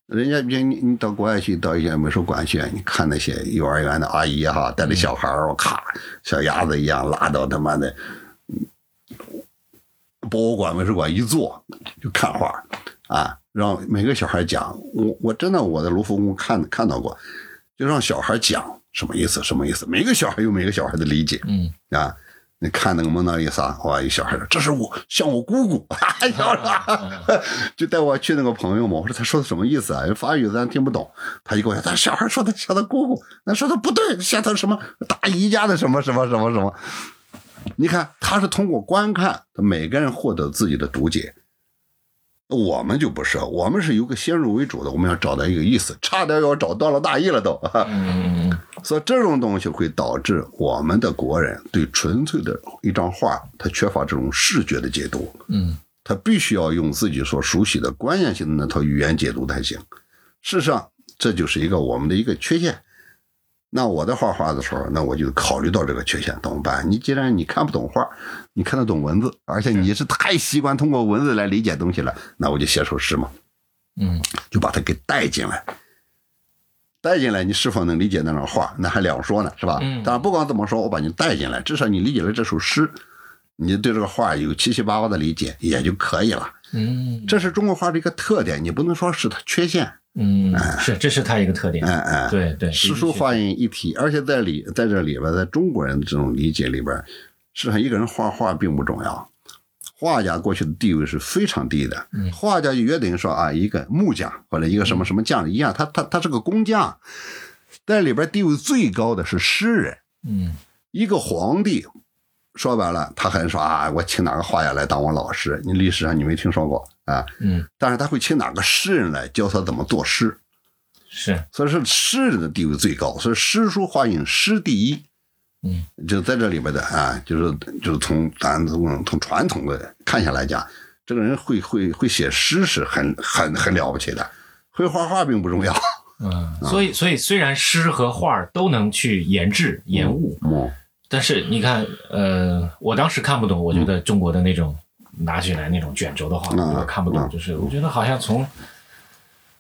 Speaker 2: 人家别你你到国外去，到一些美术馆去，你看那些幼儿园的阿姨哈，带着小孩儿，我咔，小鸭子一样拉到他妈的嗯博物馆、美术馆一坐就看画啊，让每个小孩讲。我我真的我在卢浮宫看看到过，就让小孩讲什么意思，什么意思。每个小孩有每个小孩的理解。
Speaker 1: 嗯，
Speaker 2: 啊，你看那个蒙娜丽莎，哇，一小孩说这是我像我姑姑，哎呀，就带我去那个朋友嘛，我说他说的什么意思啊？法语咱听不懂，他就跟我讲，他小孩说的像他姑姑，那说的不对，像他什么大姨家的什么什么什么什么。你看，他是通过观看，每个人获得自己的读解。我们就不是，我们是有个先入为主的，我们要找到一个意思，差点要找到了大意了都。
Speaker 1: 嗯嗯
Speaker 2: 所以这种东西会导致我们的国人对纯粹的一张画，他缺乏这种视觉的解读，
Speaker 1: 嗯
Speaker 2: 他必须要用自己所熟悉的关键性的那套语言解读才行。事实上，这就是一个我们的一个缺陷。那我在画画的时候，那我就考虑到这个缺陷，怎么办？你既然你看不懂画，你看得懂文字，而且你是太习惯通过文字来理解东西了，那我就写首诗嘛。
Speaker 1: 嗯
Speaker 2: 就把它给带进来。带进来，你是否能理解那张画，那还两说呢，是吧？
Speaker 1: 嗯
Speaker 2: 但，不管怎么说，我把你带进来，至少你理解了这首诗，你对这个画有七七八八的理解也就可以了。
Speaker 1: 嗯
Speaker 2: 这是中国画的一个特点，你不能说是它缺陷。
Speaker 1: 嗯，是，这是他一个特点。
Speaker 2: 嗯嗯，
Speaker 1: 对对，
Speaker 2: 诗书画印一体，而且在里在这里边，在中国人的这种理解里边，实际上一个人画画并不重要。画家过去的地位是非常低的，
Speaker 1: 嗯
Speaker 2: 画家就约等于说啊，一个木匠或者一个什么什么匠一样，他他他是个工匠，在里边地位最高的是诗人，
Speaker 1: 嗯
Speaker 2: 一个皇帝。说白了，他很说啊，我请哪个画家来当我老师？你历史上你没听说过啊？
Speaker 1: 嗯，
Speaker 2: 但是他会请哪个诗人来教他怎么作诗。
Speaker 1: 是，
Speaker 2: 所以说诗人的地位最高，所以诗书画印诗第一。
Speaker 1: 嗯，
Speaker 2: 就在这里边的啊，就是就是从咱从从传统的看下来讲，这个人会会会写诗是很很很了不起的，会画画并不重要。
Speaker 1: 嗯，所以所以虽然诗和画都能去研制研悟，
Speaker 2: 嗯，
Speaker 1: 但是你看，呃，我当时看不懂，我觉得中国的那种拿起来那种卷轴的画，
Speaker 2: 嗯
Speaker 1: 我看不懂，
Speaker 2: 嗯
Speaker 1: 就是我觉得好像从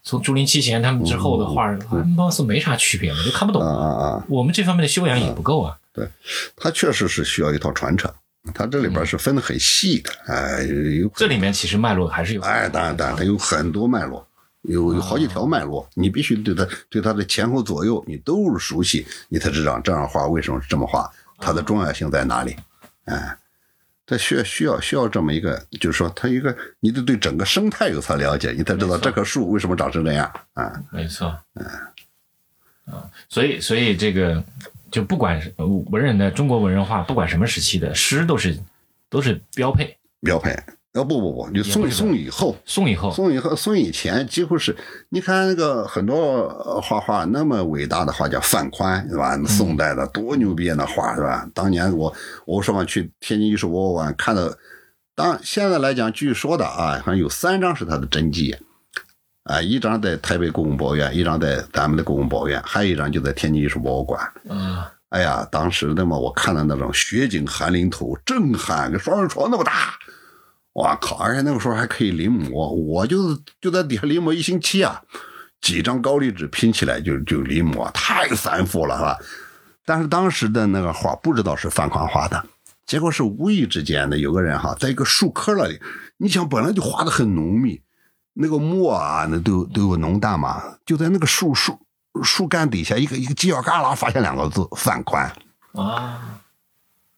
Speaker 1: 从竹林七贤他们之后的画，好像貌似没啥区别了，就看不懂
Speaker 2: 啊。啊啊！
Speaker 1: 我们这方面的修养也不够啊。
Speaker 2: 对他确实是需要一套传承，他这里边是分得很细的，哎，有
Speaker 1: 这里面其实脉络还是有。
Speaker 2: 哎，当然当然，它有很多脉络，有有好几条脉络，你必须对它对它的前后左右你都是熟悉，你才知道这样画为什么是这么画，它的重要性在哪里。哎，它需要需要需要这么一个，就是说，它一个你得对整个生态有所了解，你才知道这棵树为什么长成这样啊。
Speaker 1: 没错，嗯，啊，所以所以这个就不管是文人的中国文人画，不管什么时期的诗，都是都是标配
Speaker 2: 标配。哦不不不，你宋宋以后，
Speaker 1: 宋以后，
Speaker 2: 宋以后，宋以前几乎是，你看那个很多画画那么伟大的画家范宽是吧？宋代的多牛逼那画是吧？当年我我说嘛去天津艺术博物馆看到，当现在来讲，据说的啊，好像有三张是他的真迹，啊，一张在台北故宫博物院，一张在咱们的故宫博物院，还有一张就在天津艺术博物馆。
Speaker 1: 嗯，
Speaker 2: 哎呀，当时那么我看到那种雪景寒林图，震撼，跟双人床那么大。哇靠！而且那个时候还可以临摹，我就是就在底下临摹一星期啊，几张高丽纸拼起来就就临摹，太繁复了，是吧？但是当时的那个画不知道是范宽画的，结果是无意之间的有个人哈，在一个树棵那里，你想本来就画的很浓密，那个墨啊，那都都有浓淡嘛，就在那个树树树干底下一个一个犄角旮旯发现两个字范宽
Speaker 1: 啊。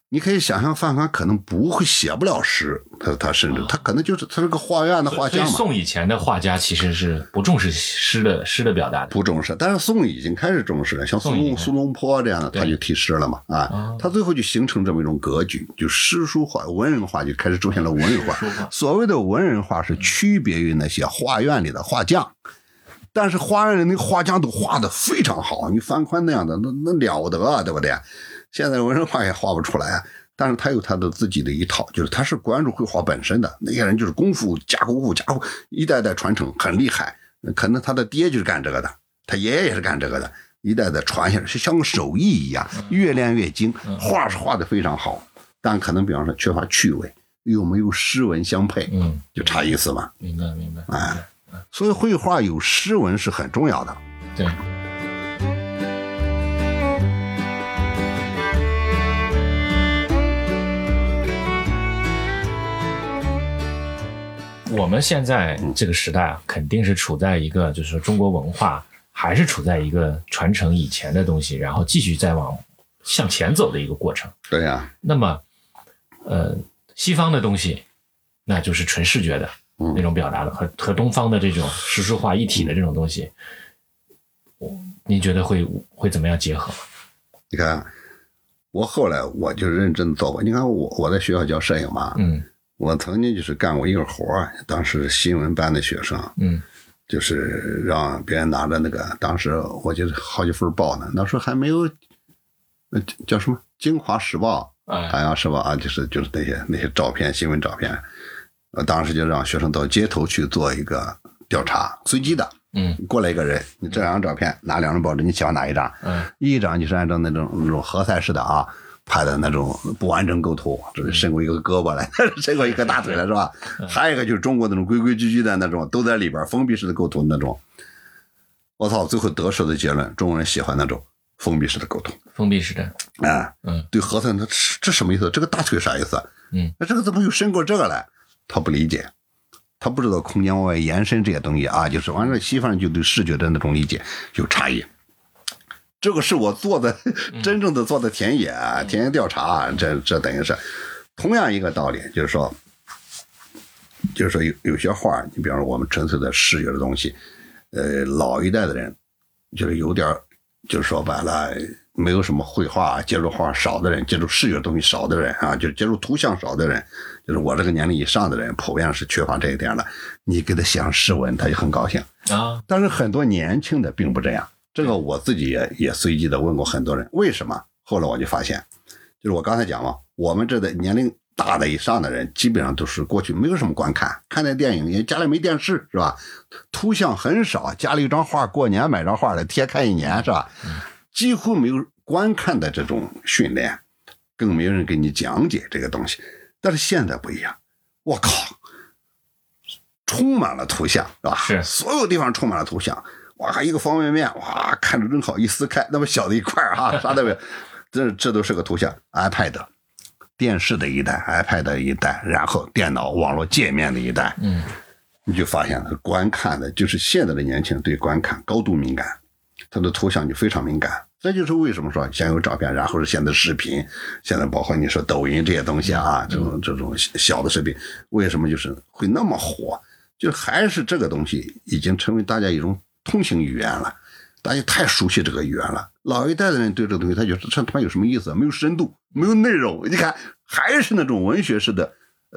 Speaker 2: 你可以想象，范宽可能不会写不了诗，他他甚至他可能就是他是个画院的画家嘛。
Speaker 1: 宋以前的画家其实是不重视诗的诗的表达的，
Speaker 2: 不重视。但是宋已经开始重视了，像苏东苏东坡这样的，他就题诗了嘛啊，他最后就形成这么一种格局，就诗书画文人画就开始出现了文人画。所谓的文人画是区别于那些画院里的画匠，但是画院里那个画家都画的非常好，你范宽那样的那那了得啊，对不对？现在文人画也画不出来啊，但是他有他的自己的一套，就是他是关注绘画本身的那些人，就是功夫加功夫加工，一代代传承很厉害。可能他的爹就是干这个的，他爷爷也是干这个的，一代代传下来，是像个手艺一样，越练越精。画是画的非常好，但可能比方说缺乏趣味，又没有诗文相配，
Speaker 1: 嗯，
Speaker 2: 就差意思嘛。
Speaker 1: 明白明白。
Speaker 2: 哎，所以绘画有诗文是很重要的。
Speaker 1: 对。我们现在这个时代啊，肯定是处在一个，就是说中国文化还是处在一个传承以前的东西，然后继续再往向前走的一个过程。
Speaker 2: 对呀。
Speaker 1: 那么，呃，西方的东西，那就是纯视觉的那种表达的，和和东方的这种诗书画一体的这种东西，您觉得会会怎么样结合？
Speaker 2: 你看，我后来我就认真做过。你看，我我在学校教摄影嘛，
Speaker 1: 嗯。
Speaker 2: 我曾经就是干过一个活儿，当时新闻班的学生，
Speaker 1: 嗯，
Speaker 2: 就是让别人拿着那个，当时我记得好几份报呢，那时候还没有，呃叫什么《京华时报》《好像是吧》啊，就是就是那些那些照片，新闻照片，我，当时就让学生到街头去做一个调查，随机的，
Speaker 1: 嗯，
Speaker 2: 过来一个人，你这两张照片，拿两张报纸，你喜欢哪一张？
Speaker 1: 嗯，
Speaker 2: 一张就是按照那种那种合菜式的啊。拍的那种不完整构图，这是伸过一个胳膊来，伸过一个大腿来，是吧？还有一个就是中国那种规规矩矩的那种，都在里边封闭式的构图那种。我操，最后得出的结论，中国人喜欢那种封闭式的构图。
Speaker 1: 封闭式的，
Speaker 2: 啊，
Speaker 1: 嗯，
Speaker 2: 对，合菜，他这什么意思？这个大腿啥意思？
Speaker 1: 嗯，
Speaker 2: 那这个怎么又伸过这个来？他不理解，他不知道空间往外延伸这些东西啊，就是完了，西方人就对视觉的那种理解有差异。这个是我做的真正的做的田野田野调查，这这等于是。同样一个道理，就是说，就是说有有些画，你比方说我们纯粹的视觉的东西，呃，老一代的人就是有点，就是说白了，没有什么绘画接触画少的人，接触视觉东西少的人啊，就是接触图像少的人，就是我这个年龄以上的人，普遍是缺乏这一点的。你给他讲诗文，他就很高兴。
Speaker 1: 啊，
Speaker 2: 但是很多年轻的并不这样。这个我自己也也随机的问过很多人，为什么？后来我就发现，就是我刚才讲嘛，我们这的年龄大的以上的人，基本上都是过去没有什么观看，看那电影，因为家里没电视，是吧？图像很少，家里一张画，过年买张画来贴看一年，是吧？几乎没有观看的这种训练，更没有人给你讲解这个东西。但是现在不一样，我靠，充满了图像，是吧？
Speaker 1: 是，
Speaker 2: 所有地方充满了图像。哇，一个方便面，哇，看着真好，一撕开那么小的一块儿啊，啥都没有，这这都是个图像。iPad，电视的一代，iPad 的一代，然后电脑网络界面的一代，
Speaker 1: 嗯，
Speaker 2: 你就发现观看的，就是现在的年轻人对观看高度敏感，他的图像就非常敏感。这就是为什么说先有照片，然后是现在视频，现在包括你说抖音这些东西啊，这种这种小的视频，为什么就是会那么火？就还是这个东西已经成为大家一种通行语言了，大家太熟悉这个语言了。老一代的人对这个东西，他觉得这他妈有什么意思？没有深度，没有内容。你看，还是那种文学式的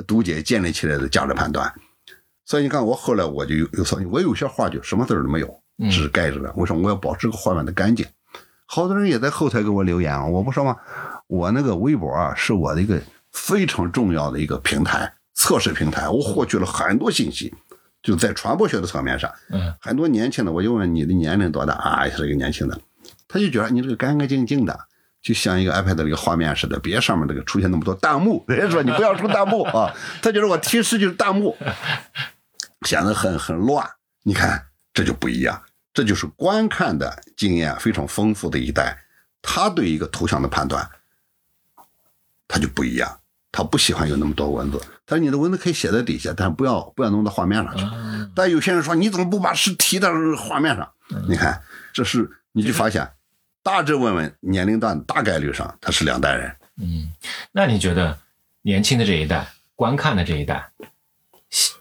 Speaker 2: 读解建立起来的价值判断。所以你看，我后来我就有有说，我有些话就什么字儿都没有，只是盖着的。为什么我要保持个画面的干净？好多人也在后台给我留言啊，我不说吗？我那个微博啊，是我的一个非常重要的一个平台，测试平台，我获取了很多信息。就在传播学的层面上，
Speaker 1: 嗯，
Speaker 2: 很多年轻的，我就问你的年龄多大啊？是一个年轻的，他就觉得你这个干干净净的，就像一个 iPad 的一个画面似的，别上面这个出现那么多弹幕。人家说你不要出弹幕啊，他觉得我提示就是弹幕，显得很很乱。你看这就不一样，这就是观看的经验非常丰富的一代，他对一个图像的判断，他就不一样。他不喜欢有那么多文字，他说你的文字可以写在底下，但不要不要弄到画面上去。但有些人说你怎么不把诗提到画面上？你看，这是你就发现，大致问问年龄段大概率上他是两代人。
Speaker 1: 嗯，那你觉得年轻的这一代观看的这一代，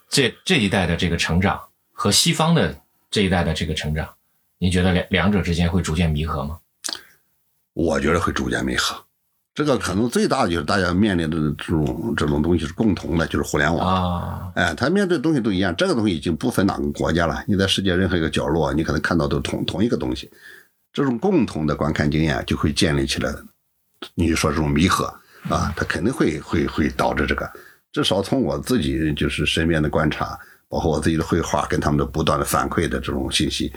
Speaker 1: 这这一代的这个成长和西方的这一代的这个成长，你觉得两两者之间会逐渐弥合吗？
Speaker 2: 我觉得会逐渐弥合。这个可能最大的就是大家面临的这种这种东西是共同的，就是互联网
Speaker 1: 啊。
Speaker 2: 哎，他面对的东西都一样，这个东西已经不分哪个国家了。你在世界任何一个角落，你可能看到都同同一个东西。这种共同的观看经验就会建立起来。你说这种弥合啊，它肯定会会会导致这个。至少从我自己就是身边的观察，包括我自己的绘画跟他们的不断的反馈的这种信息。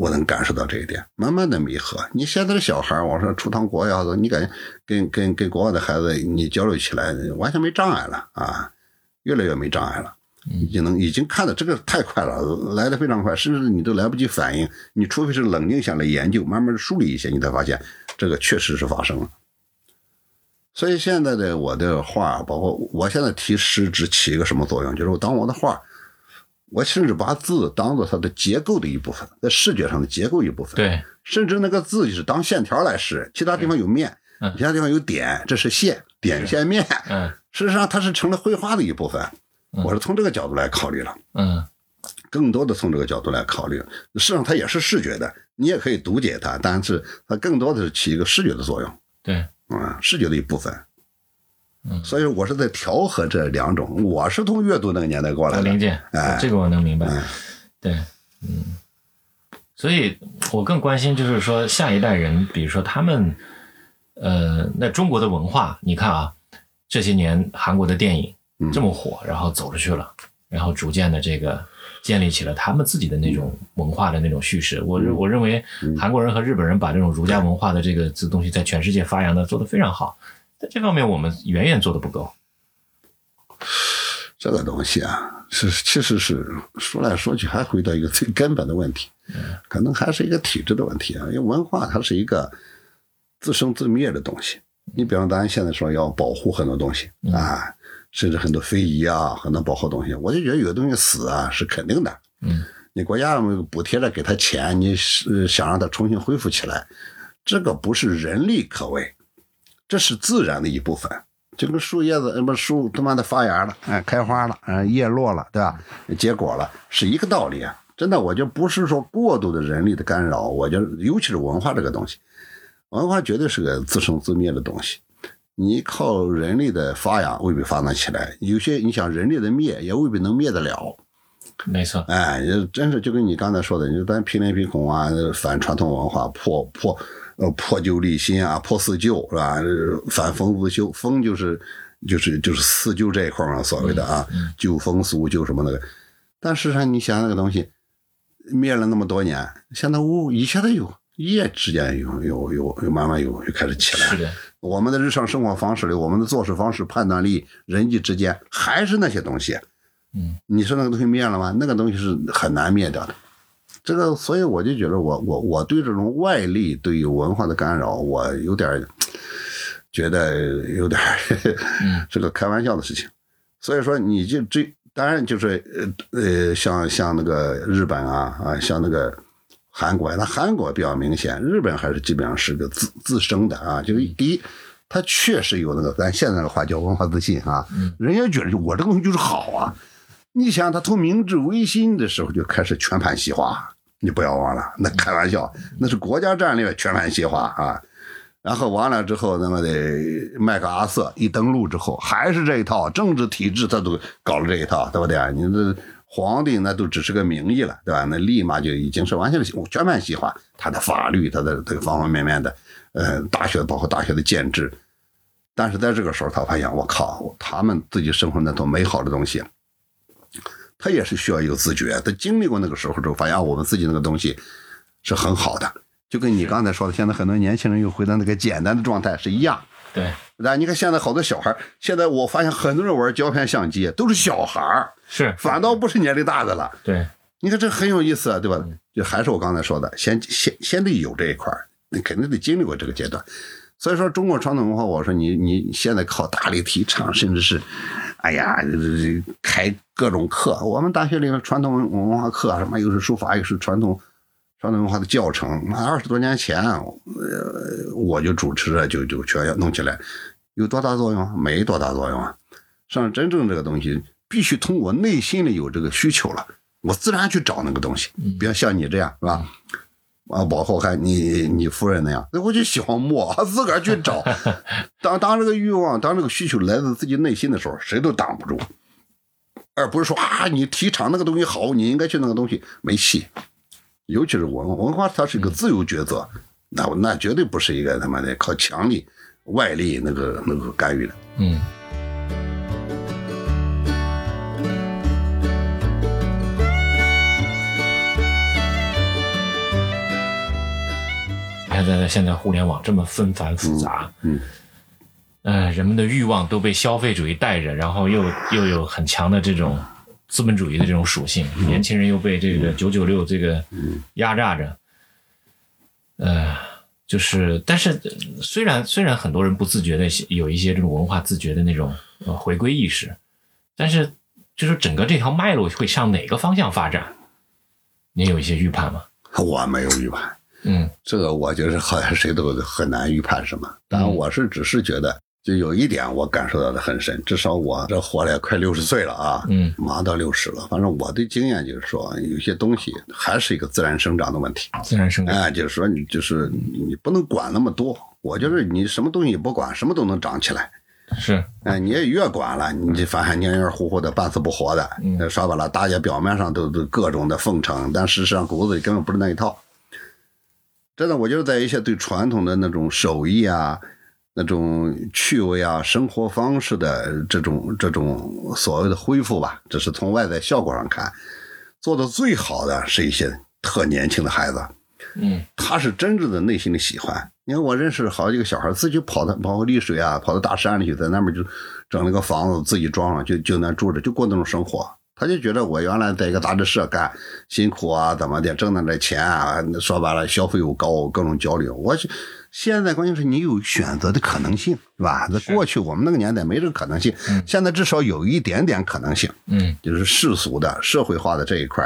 Speaker 2: 我能感受到这一点，慢慢的弥合。你现在的小孩我说出趟国呀，你感觉跟跟跟国外的孩子你交流起来完全没障碍了啊，越来越没障碍了，已经能已经看到这个太快了，来的非常快，甚至你都来不及反应。你除非是冷静下来研究，慢慢的梳理一些，你才发现这个确实是发生了。所以现在的我的画，包括我现在提诗只起一个什么作用，就是我当我的画。我甚至把字当做它的结构的一部分，在视觉上的结构一部分。
Speaker 1: 对，
Speaker 2: 甚至那个字就是当线条来使，其他地方有面，其他地方有点，这是线，点线面。
Speaker 1: 嗯，
Speaker 2: 事实上它是成了绘画的一部分。我是从这个角度来考虑了。
Speaker 1: 嗯，
Speaker 2: 更多的从这个角度来考虑，事实际上它也是视觉的，你也可以读解它，但是它更多的是起一个视觉的作用。
Speaker 1: 对，
Speaker 2: 嗯，视觉的一部分。所以我是在调和这两种。我是从阅读那个年代过来的，
Speaker 1: 理解，
Speaker 2: 哎，
Speaker 1: 这个我能明白。对，嗯，所以我更关心就是说下一代人，比如说他们，呃，那中国的文化，你看啊，这些年韩国的电影这么火，然后走出去了，然后逐渐的这个建立起了他们自己的那种文化的那种叙事。我我认为韩国人和日本人把这种儒家文化的这个这东西在全世界发扬的做得非常好。在这方面，我们远远做的不够。
Speaker 2: 这个东西啊，是其实是说来说去，还回到一个最根本的问题，可能还是一个体制的问题啊。因为文化它是一个自生自灭的东西。你比方咱现在说要保护很多东西啊，甚至很多非遗啊，很多保护东西，我就觉得有的东西死啊是肯定的。
Speaker 1: 嗯，
Speaker 2: 你国家补贴了给他钱，你是想让他重新恢复起来，这个不是人力可为。这是自然的一部分，就跟树叶子，不树他妈的发芽了，哎，开花了，嗯，叶落了，对吧？结果了，是一个道理啊！真的，我就不是说过度的人力的干扰，我觉得尤其是文化这个东西，文化绝对是个自生自灭的东西。你靠人力的发扬未必发展起来，有些你想人力的灭也未必能灭得了。
Speaker 1: 没错，
Speaker 2: 哎，真是就跟你刚才说的，你咱贫林贫孔啊，反传统文化，破破。呃，破旧立新啊，破四旧是吧？反风自修，风就是就是就是四旧这一块嘛，所谓的啊，旧风俗旧什么那个。但事实上，你想那个东西灭了那么多年，现在物一下子有一夜之间有有有有慢慢有又开始起来。
Speaker 1: 是的，
Speaker 2: 我们的日常生活方式里，我们的做事方式、判断力、人际之间还是那些东西。
Speaker 1: 嗯，
Speaker 2: 你说那个东西灭了吗？那个东西是很难灭掉的。这个，所以我就觉得，我我我对这种外力对于文化的干扰，我有点觉得有点这 个开玩笑的事情。所以说，你就这当然就是呃呃，像像那个日本啊啊，像那个韩国，那韩国比较明显，日本还是基本上是个自自生的啊。就是第一，他确实有那个咱现在的话叫文化自信啊，人家觉得我这个东西就是好啊。你想，他从明治维新的时候就开始全盘西化，你不要忘了，那开玩笑，那是国家战略全盘西化啊。然后完了之后，那么的麦克阿瑟一登陆之后，还是这一套政治体制，他都搞了这一套，对不对啊？你这皇帝那都只是个名义了，对吧？那立马就已经是完全的全盘西化，他的法律，他的这个方方面面的，呃，大学包括大学的建制。但是在这个时候，他发现，我靠，他们自己生活那种美好的东西，他也是需要有自觉。他经历过那个时候之后，发现我们自己那个东西是很好的。就跟你刚才说的，现在很多年轻人又回到那个简单的状态是一样。
Speaker 1: 对，
Speaker 2: 那你看现在好多小孩，现在我发现很多人玩胶片相机都是小孩儿，
Speaker 1: 是
Speaker 2: 反倒不是年龄大的了。
Speaker 1: 对，
Speaker 2: 你看这很有意思啊，对吧？就还是我刚才说的，先先先得有这一块你肯定得经历过这个阶段。所以说，中国传统文化，我说你你现在靠大力提倡，甚至是，哎呀，开各种课，我们大学里面传统文化课，什么又是书法，又是传统。传统文化的教程，那二十多年前，呃，我就主持着，就就全要弄起来，有多大作用？没多大作用啊！上真正这个东西，必须通过内心里有这个需求了，我自然去找那个东西。不要像你这样，是吧？啊，包括还你你夫人那样，那我就喜欢摸，自个儿去找。当当这个欲望，当这个需求来自自己内心的时候，谁都挡不住。而不是说啊，你提倡那个东西好，你应该去那个东西，没戏。尤其是文文化，它是一个自由抉择，那那绝对不是一个他妈的靠强力外力那个那个干预的。
Speaker 1: 嗯。你看，在现在互联网这么纷繁复杂，
Speaker 2: 嗯，
Speaker 1: 呃，人们的欲望都被消费主义带着，然后又又有很强的这种。资本主义的这种属性，年轻人又被这个九九六这个压榨着，呃，就是，但是虽然虽然很多人不自觉的有一些这种文化自觉的那种呃回归意识，但是就是整个这条脉络会向哪个方向发展，你有一些预判吗？
Speaker 2: 我没有预判，
Speaker 1: 嗯，
Speaker 2: 这个我觉得好像谁都很难预判什么，但我是只是觉得。就有一点我感受到的很深，至少我这活了快六十岁了啊，
Speaker 1: 嗯，
Speaker 2: 马上到六十了。反正我的经验就是说，有些东西还是一个自然生长的问题。
Speaker 1: 自然生长，
Speaker 2: 哎，就是说你就是你不能管那么多。我觉得你什么东西也不管，什么都能长起来。
Speaker 1: 是，
Speaker 2: 哎，你也越管了，你就反正黏黏糊糊的，半死不活的。嗯，说白了，大家表面上都都各种的奉承，但事实上骨子里根本不是那一套。真的，我觉得在一些对传统的那种手艺啊。那种趣味啊，生活方式的这种这种所谓的恢复吧，这是从外在效果上看，做的最好的是一些特年轻的孩子，
Speaker 1: 嗯，
Speaker 2: 他是真正的内心的喜欢。你看，我认识好几个小孩，自己跑到跑到丽水啊，跑到大山里去，在那边就整了个房子，自己装上，就就那住着，就过那种生活。他就觉得我原来在一个杂志社干辛苦啊，怎么的，挣那点钱啊，说白了消费又高，各种焦虑。我现在关键是你有选择的可能性，是吧？在过去我们那个年代没这个可能性，现在至少有一点点可能性。
Speaker 1: 嗯，
Speaker 2: 就是世俗的、社会化的这一块，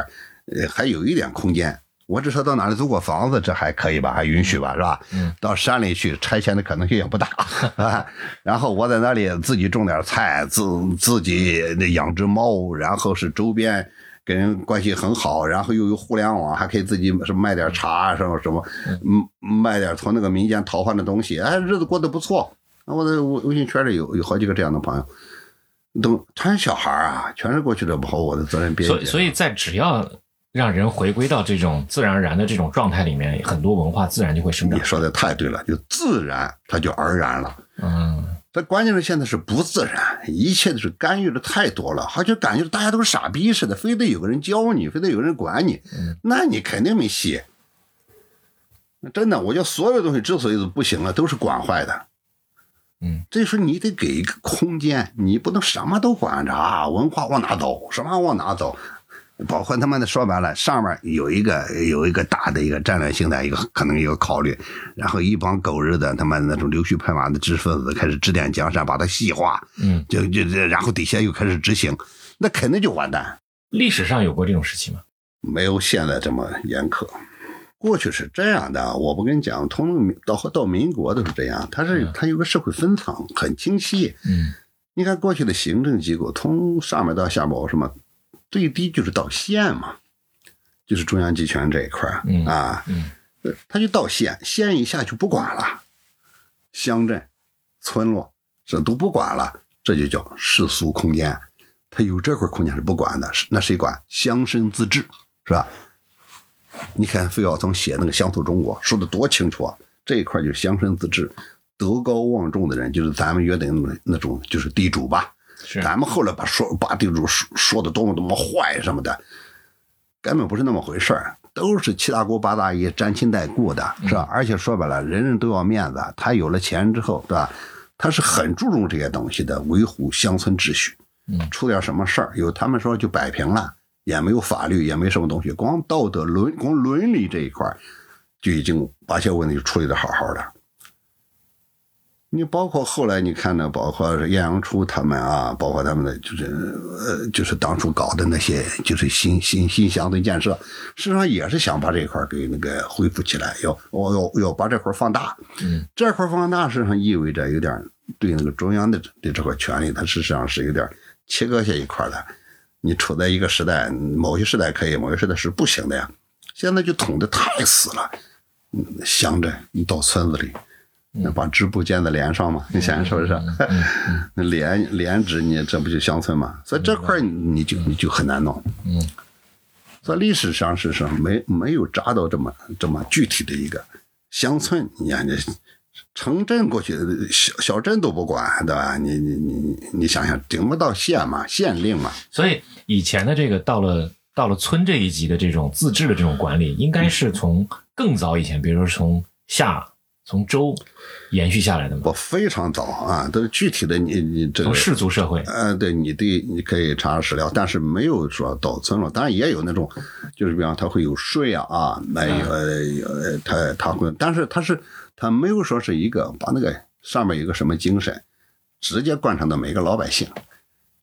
Speaker 2: 呃，还有一点空间。我至少到哪里租过房子，这还可以吧？还允许吧？是吧？
Speaker 1: 嗯。
Speaker 2: 到山里去拆迁的可能性也不大啊。然后我在那里自己种点菜，自自己养只猫，然后是周边跟人关系很好，然后又有互联网，还可以自己什么卖点茶，什么什么，嗯，卖点从那个民间淘换的东西，哎，日子过得不错。我的微微信圈里有有好几个这样的朋友，都全小孩啊，全是过去的跑我的责任边
Speaker 1: 界。所以，所以在只要。让人回归到这种自然而然的这种状态里面，很多文化自然就会生长。
Speaker 2: 你说的太对了，就自然，它就而然了。
Speaker 1: 嗯，
Speaker 2: 但关键是现在是不自然，一切都是干预的太多了，好像感觉大家都是傻逼似的，非得有个人教你，非得有人管你，那你肯定没戏。真的，我觉得所有东西之所以不行了，都是管坏的。
Speaker 1: 嗯，
Speaker 2: 这时候你得给一个空间，你不能什么都管着啊，文化往哪走，什么往哪走。包括他妈的说白了，上面有一个有一个大的一个战略性的一个可能一个考虑，然后一帮狗日的他妈那种溜须拍马的知识分子开始指点江山，把它细化，
Speaker 1: 嗯，
Speaker 2: 就就这，然后底下又开始执行，那肯定就完蛋。
Speaker 1: 历史上有过这种时期吗？
Speaker 2: 没有现在这么严苛。过去是这样的，我不跟你讲，从到到民国都是这样，它是它有个社会分层很清晰。
Speaker 1: 嗯
Speaker 2: 你看过去的行政机构，从上面到下面，什么最低就是到县嘛，就是中央集权这一块啊，他就到县，县以下就不管了，乡镇、村落这都不管了，这就叫世俗空间。他有这块空间是不管的，那谁管？乡绅自治，是吧？你看费孝通写那个《乡土中国》，说的多清楚啊！这一块就是乡绅自治，德高望重的人，就是咱们约定的那种，就是地主吧。
Speaker 1: 是
Speaker 2: 咱们后来把说把地主说说的多么多么坏什么的，根本不是那么回事儿，都是七大姑八大姨沾亲带故的，是吧？而且说白了，人人都要面子，他有了钱之后，对吧？他是很注重这些东西的，维护乡村秩序。
Speaker 1: 嗯
Speaker 2: 出点什么事儿，有他们说就摆平了，也没有法律，也没什么东西，光道德伦光伦理这一块儿就已经把这问题处理的好好的。你包括后来你看呢，包括是晏阳初他们啊，包括他们的就是呃，就是当初搞的那些就是新新新乡村建设，实际上也是想把这块儿给那个恢复起来，要我要要把这块儿放大。
Speaker 1: 嗯
Speaker 2: 这块儿放大实际上意味着有点儿对那个中央的的这块权力，它实际上是有点儿切割下一块儿的。你处在一个时代，某些时代可以，某些时代是不行的呀。现在就捅的太死了，嗯，乡镇你到村子里，那把支部建在连上嘛，你想想是不是？那连连支你这不就乡村嘛？所以这块儿你就你就很难弄。
Speaker 1: 嗯，
Speaker 2: 在历史上是是没没有扎到这么这么具体的一个乡村，你看这城镇过去小小镇都不管，对吧？你你你你想想，顶不到县嘛，县令嘛，
Speaker 1: 所以以前的这个到了到了村这一级的这种自治的这种管理，应该是从更早以前，比如说从夏、从周延续下来的嘛，
Speaker 2: 不非常早啊，都是具体的你你这个
Speaker 1: 从氏族社会。
Speaker 2: 呃，对，你对你可以查查史料，但是没有说到村落，当然也有那种，就是比方他会有税啊啊，那有呃他他会，但是他是他没有说是一个把那个上面有个什么精神，直接贯彻到每个老百姓，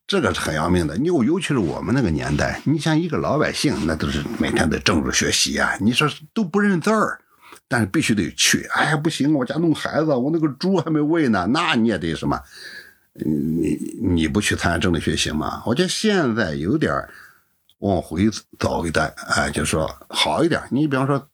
Speaker 2: 这个是很要命的。你尤其是我们那个年代，你像一个老百姓，那都是每天的政治学习啊，你说都不认字儿。但是必须得去，哎呀，不行，我家弄孩子，我那个猪还没喂呢，那你也得什么？你你不去参加政治学行吗？我觉得现在有点往回走一代，哎，就是说好一点。你比方说，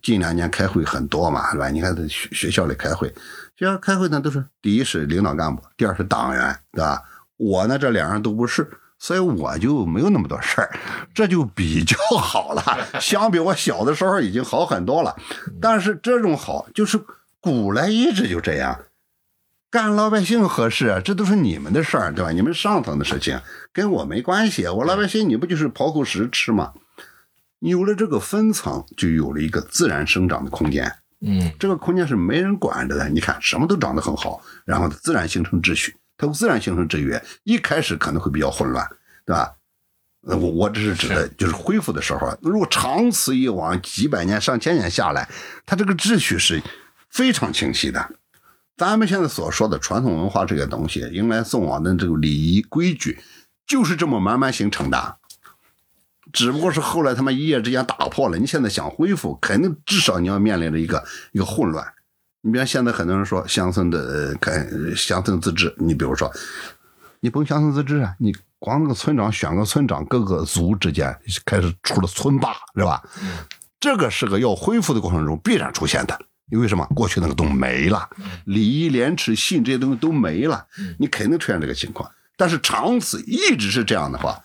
Speaker 2: 近两年开会很多嘛，是吧？你看在学学校里开会，学校开会呢都是第一是领导干部，第二是党员，对吧？我呢这两样都不是，所以我就没有那么多事儿，这就比较好了。相比我小的时候已经好很多了，但是这种好就是古来一直就这样。干老百姓合适啊？这都是你们的事儿，对吧？你们上层的事情跟我没关系。我老百姓，你不就是刨口食吃吗？有了这个分层，就有了一个自然生长的空间。
Speaker 1: 嗯
Speaker 2: 这个空间是没人管着的。你看，什么都长得很好，然后自然形成秩序，它会自然形成制约。一开始可能会比较混乱，对吧？呃我我只是指的就是恢复的时候，如果长此以往，几百年、上千年下来，它这个秩序是非常清晰的。咱们现在所说的传统文化这个东西，迎来送往的这个礼仪规矩，就是这么慢慢形成的。只不过是后来他们一夜之间打破了。你现在想恢复，肯定至少你要面临着一个一个混乱。你比方现在很多人说乡村的呃看乡村自治，你比如说，你甭乡村自治啊，你光那个村长选个村长，各个族之间开始出了村霸，是吧？这个是个要恢复的过程中必然出现的。因为什么？过去那个都没了，礼义廉耻信这些东西都没了，你肯定出现这个情况。但是长此一直是这样的话，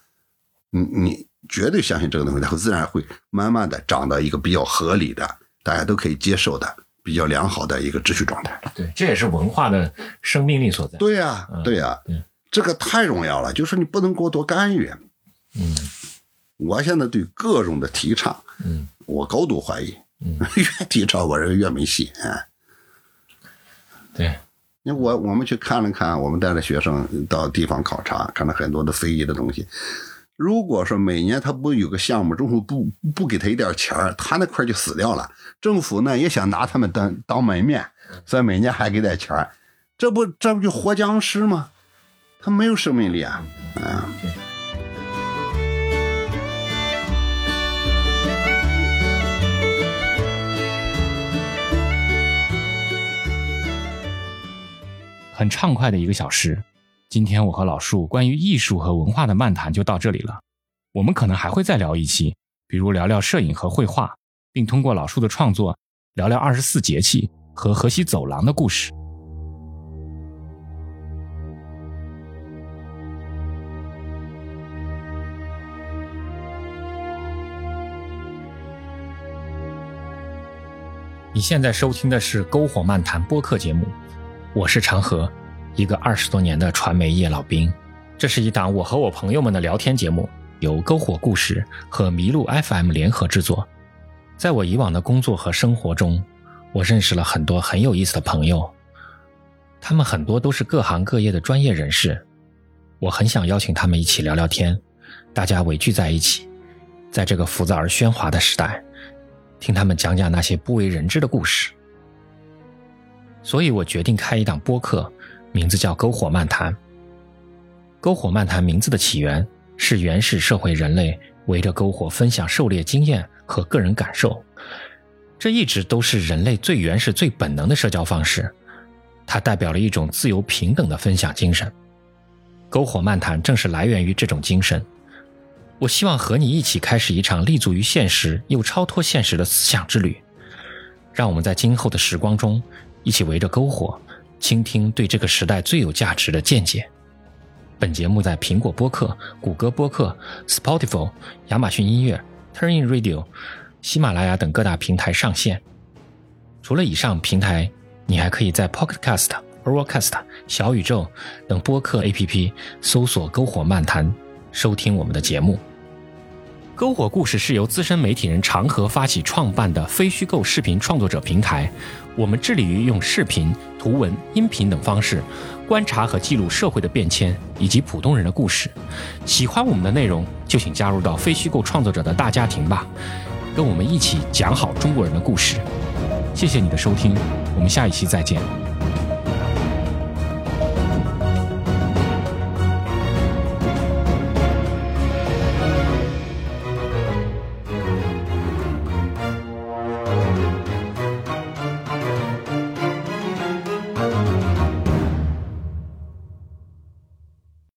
Speaker 2: 你你绝对相信这个东西，它会自然会慢慢的长到一个比较合理的、大家都可以接受的、比较良好的一个秩序状态。
Speaker 1: 对，这也是文化的生命力所在。
Speaker 2: 对呀、对呀、
Speaker 1: 对
Speaker 2: 这个太重要了，就是你不能过多干预。
Speaker 1: 嗯
Speaker 2: 我现在对各种的提倡，
Speaker 1: 嗯
Speaker 2: 我高度怀疑，
Speaker 1: 嗯
Speaker 2: 越提倡我认为越没戏。哎，
Speaker 1: 对，
Speaker 2: 因为我我们去看了看，我们带着学生到地方考察，看了很多的非遗的东西。如果说每年他不有个项目，政府不不给他一点钱儿，他那块就死掉了。政府呢也想拿他们当当门面，所以每年还给点钱儿，这不这不就活僵尸吗？他没有生命力啊，嗯。
Speaker 1: 很畅快的一个小时，今天我和老树关于艺术和文化的漫谈就到这里了。我们可能还会再聊一期，比如聊聊摄影和绘画，并通过老树的创作聊聊二十四节气和河西走廊的故事。你现在收听的是《篝火漫谈》播客节目，我是长河，一个二十多年的传媒业老兵。这是一档我和我朋友们的聊天节目，由篝火故事和麋鹿 FM 联合制作。在我以往的工作和生活中，我认识了很多很有意思的朋友，他们很多都是各行各业的专业人士。我很想邀请他们一起聊聊天，大家围聚在一起，在这个浮躁而喧哗的时代。听他们讲讲那些不为人知的故事，所以我决定开一档播客，名字叫《篝火漫谈》。篝火漫谈名字的起源是原始社会人类围着篝火分享狩猎经验和个人感受，这一直都是人类最原始、最本能的社交方式，它代表了一种自由平等的分享精神。篝火漫谈正是来源于这种精神。我希望和你一起开始一场立足于现实又超脱现实的思想之旅，让我们在今后的时光中一起围着篝火，倾听对这个时代最有价值的见解。本节目在苹果播客、谷歌播客、Spotify、亚马逊音乐、Turning Radio、喜马拉雅等各大平台上线。除了以上平台，你还可以在 Pocket Cast、Overcast、小宇宙等播客 APP 搜索“篝火漫谈”。收听我们的节目，《篝火故事》是由资深媒体人长河发起创办的非虚构视频创作者平台。我们致力于用视频、图文、音频等方式，观察和记录社会的变迁以及普通人的故事。喜欢我们的内容，就请加入到非虚构创作者的大家庭吧，跟我们一起讲好中国人的故事。谢谢你的收听，我们下一期再见。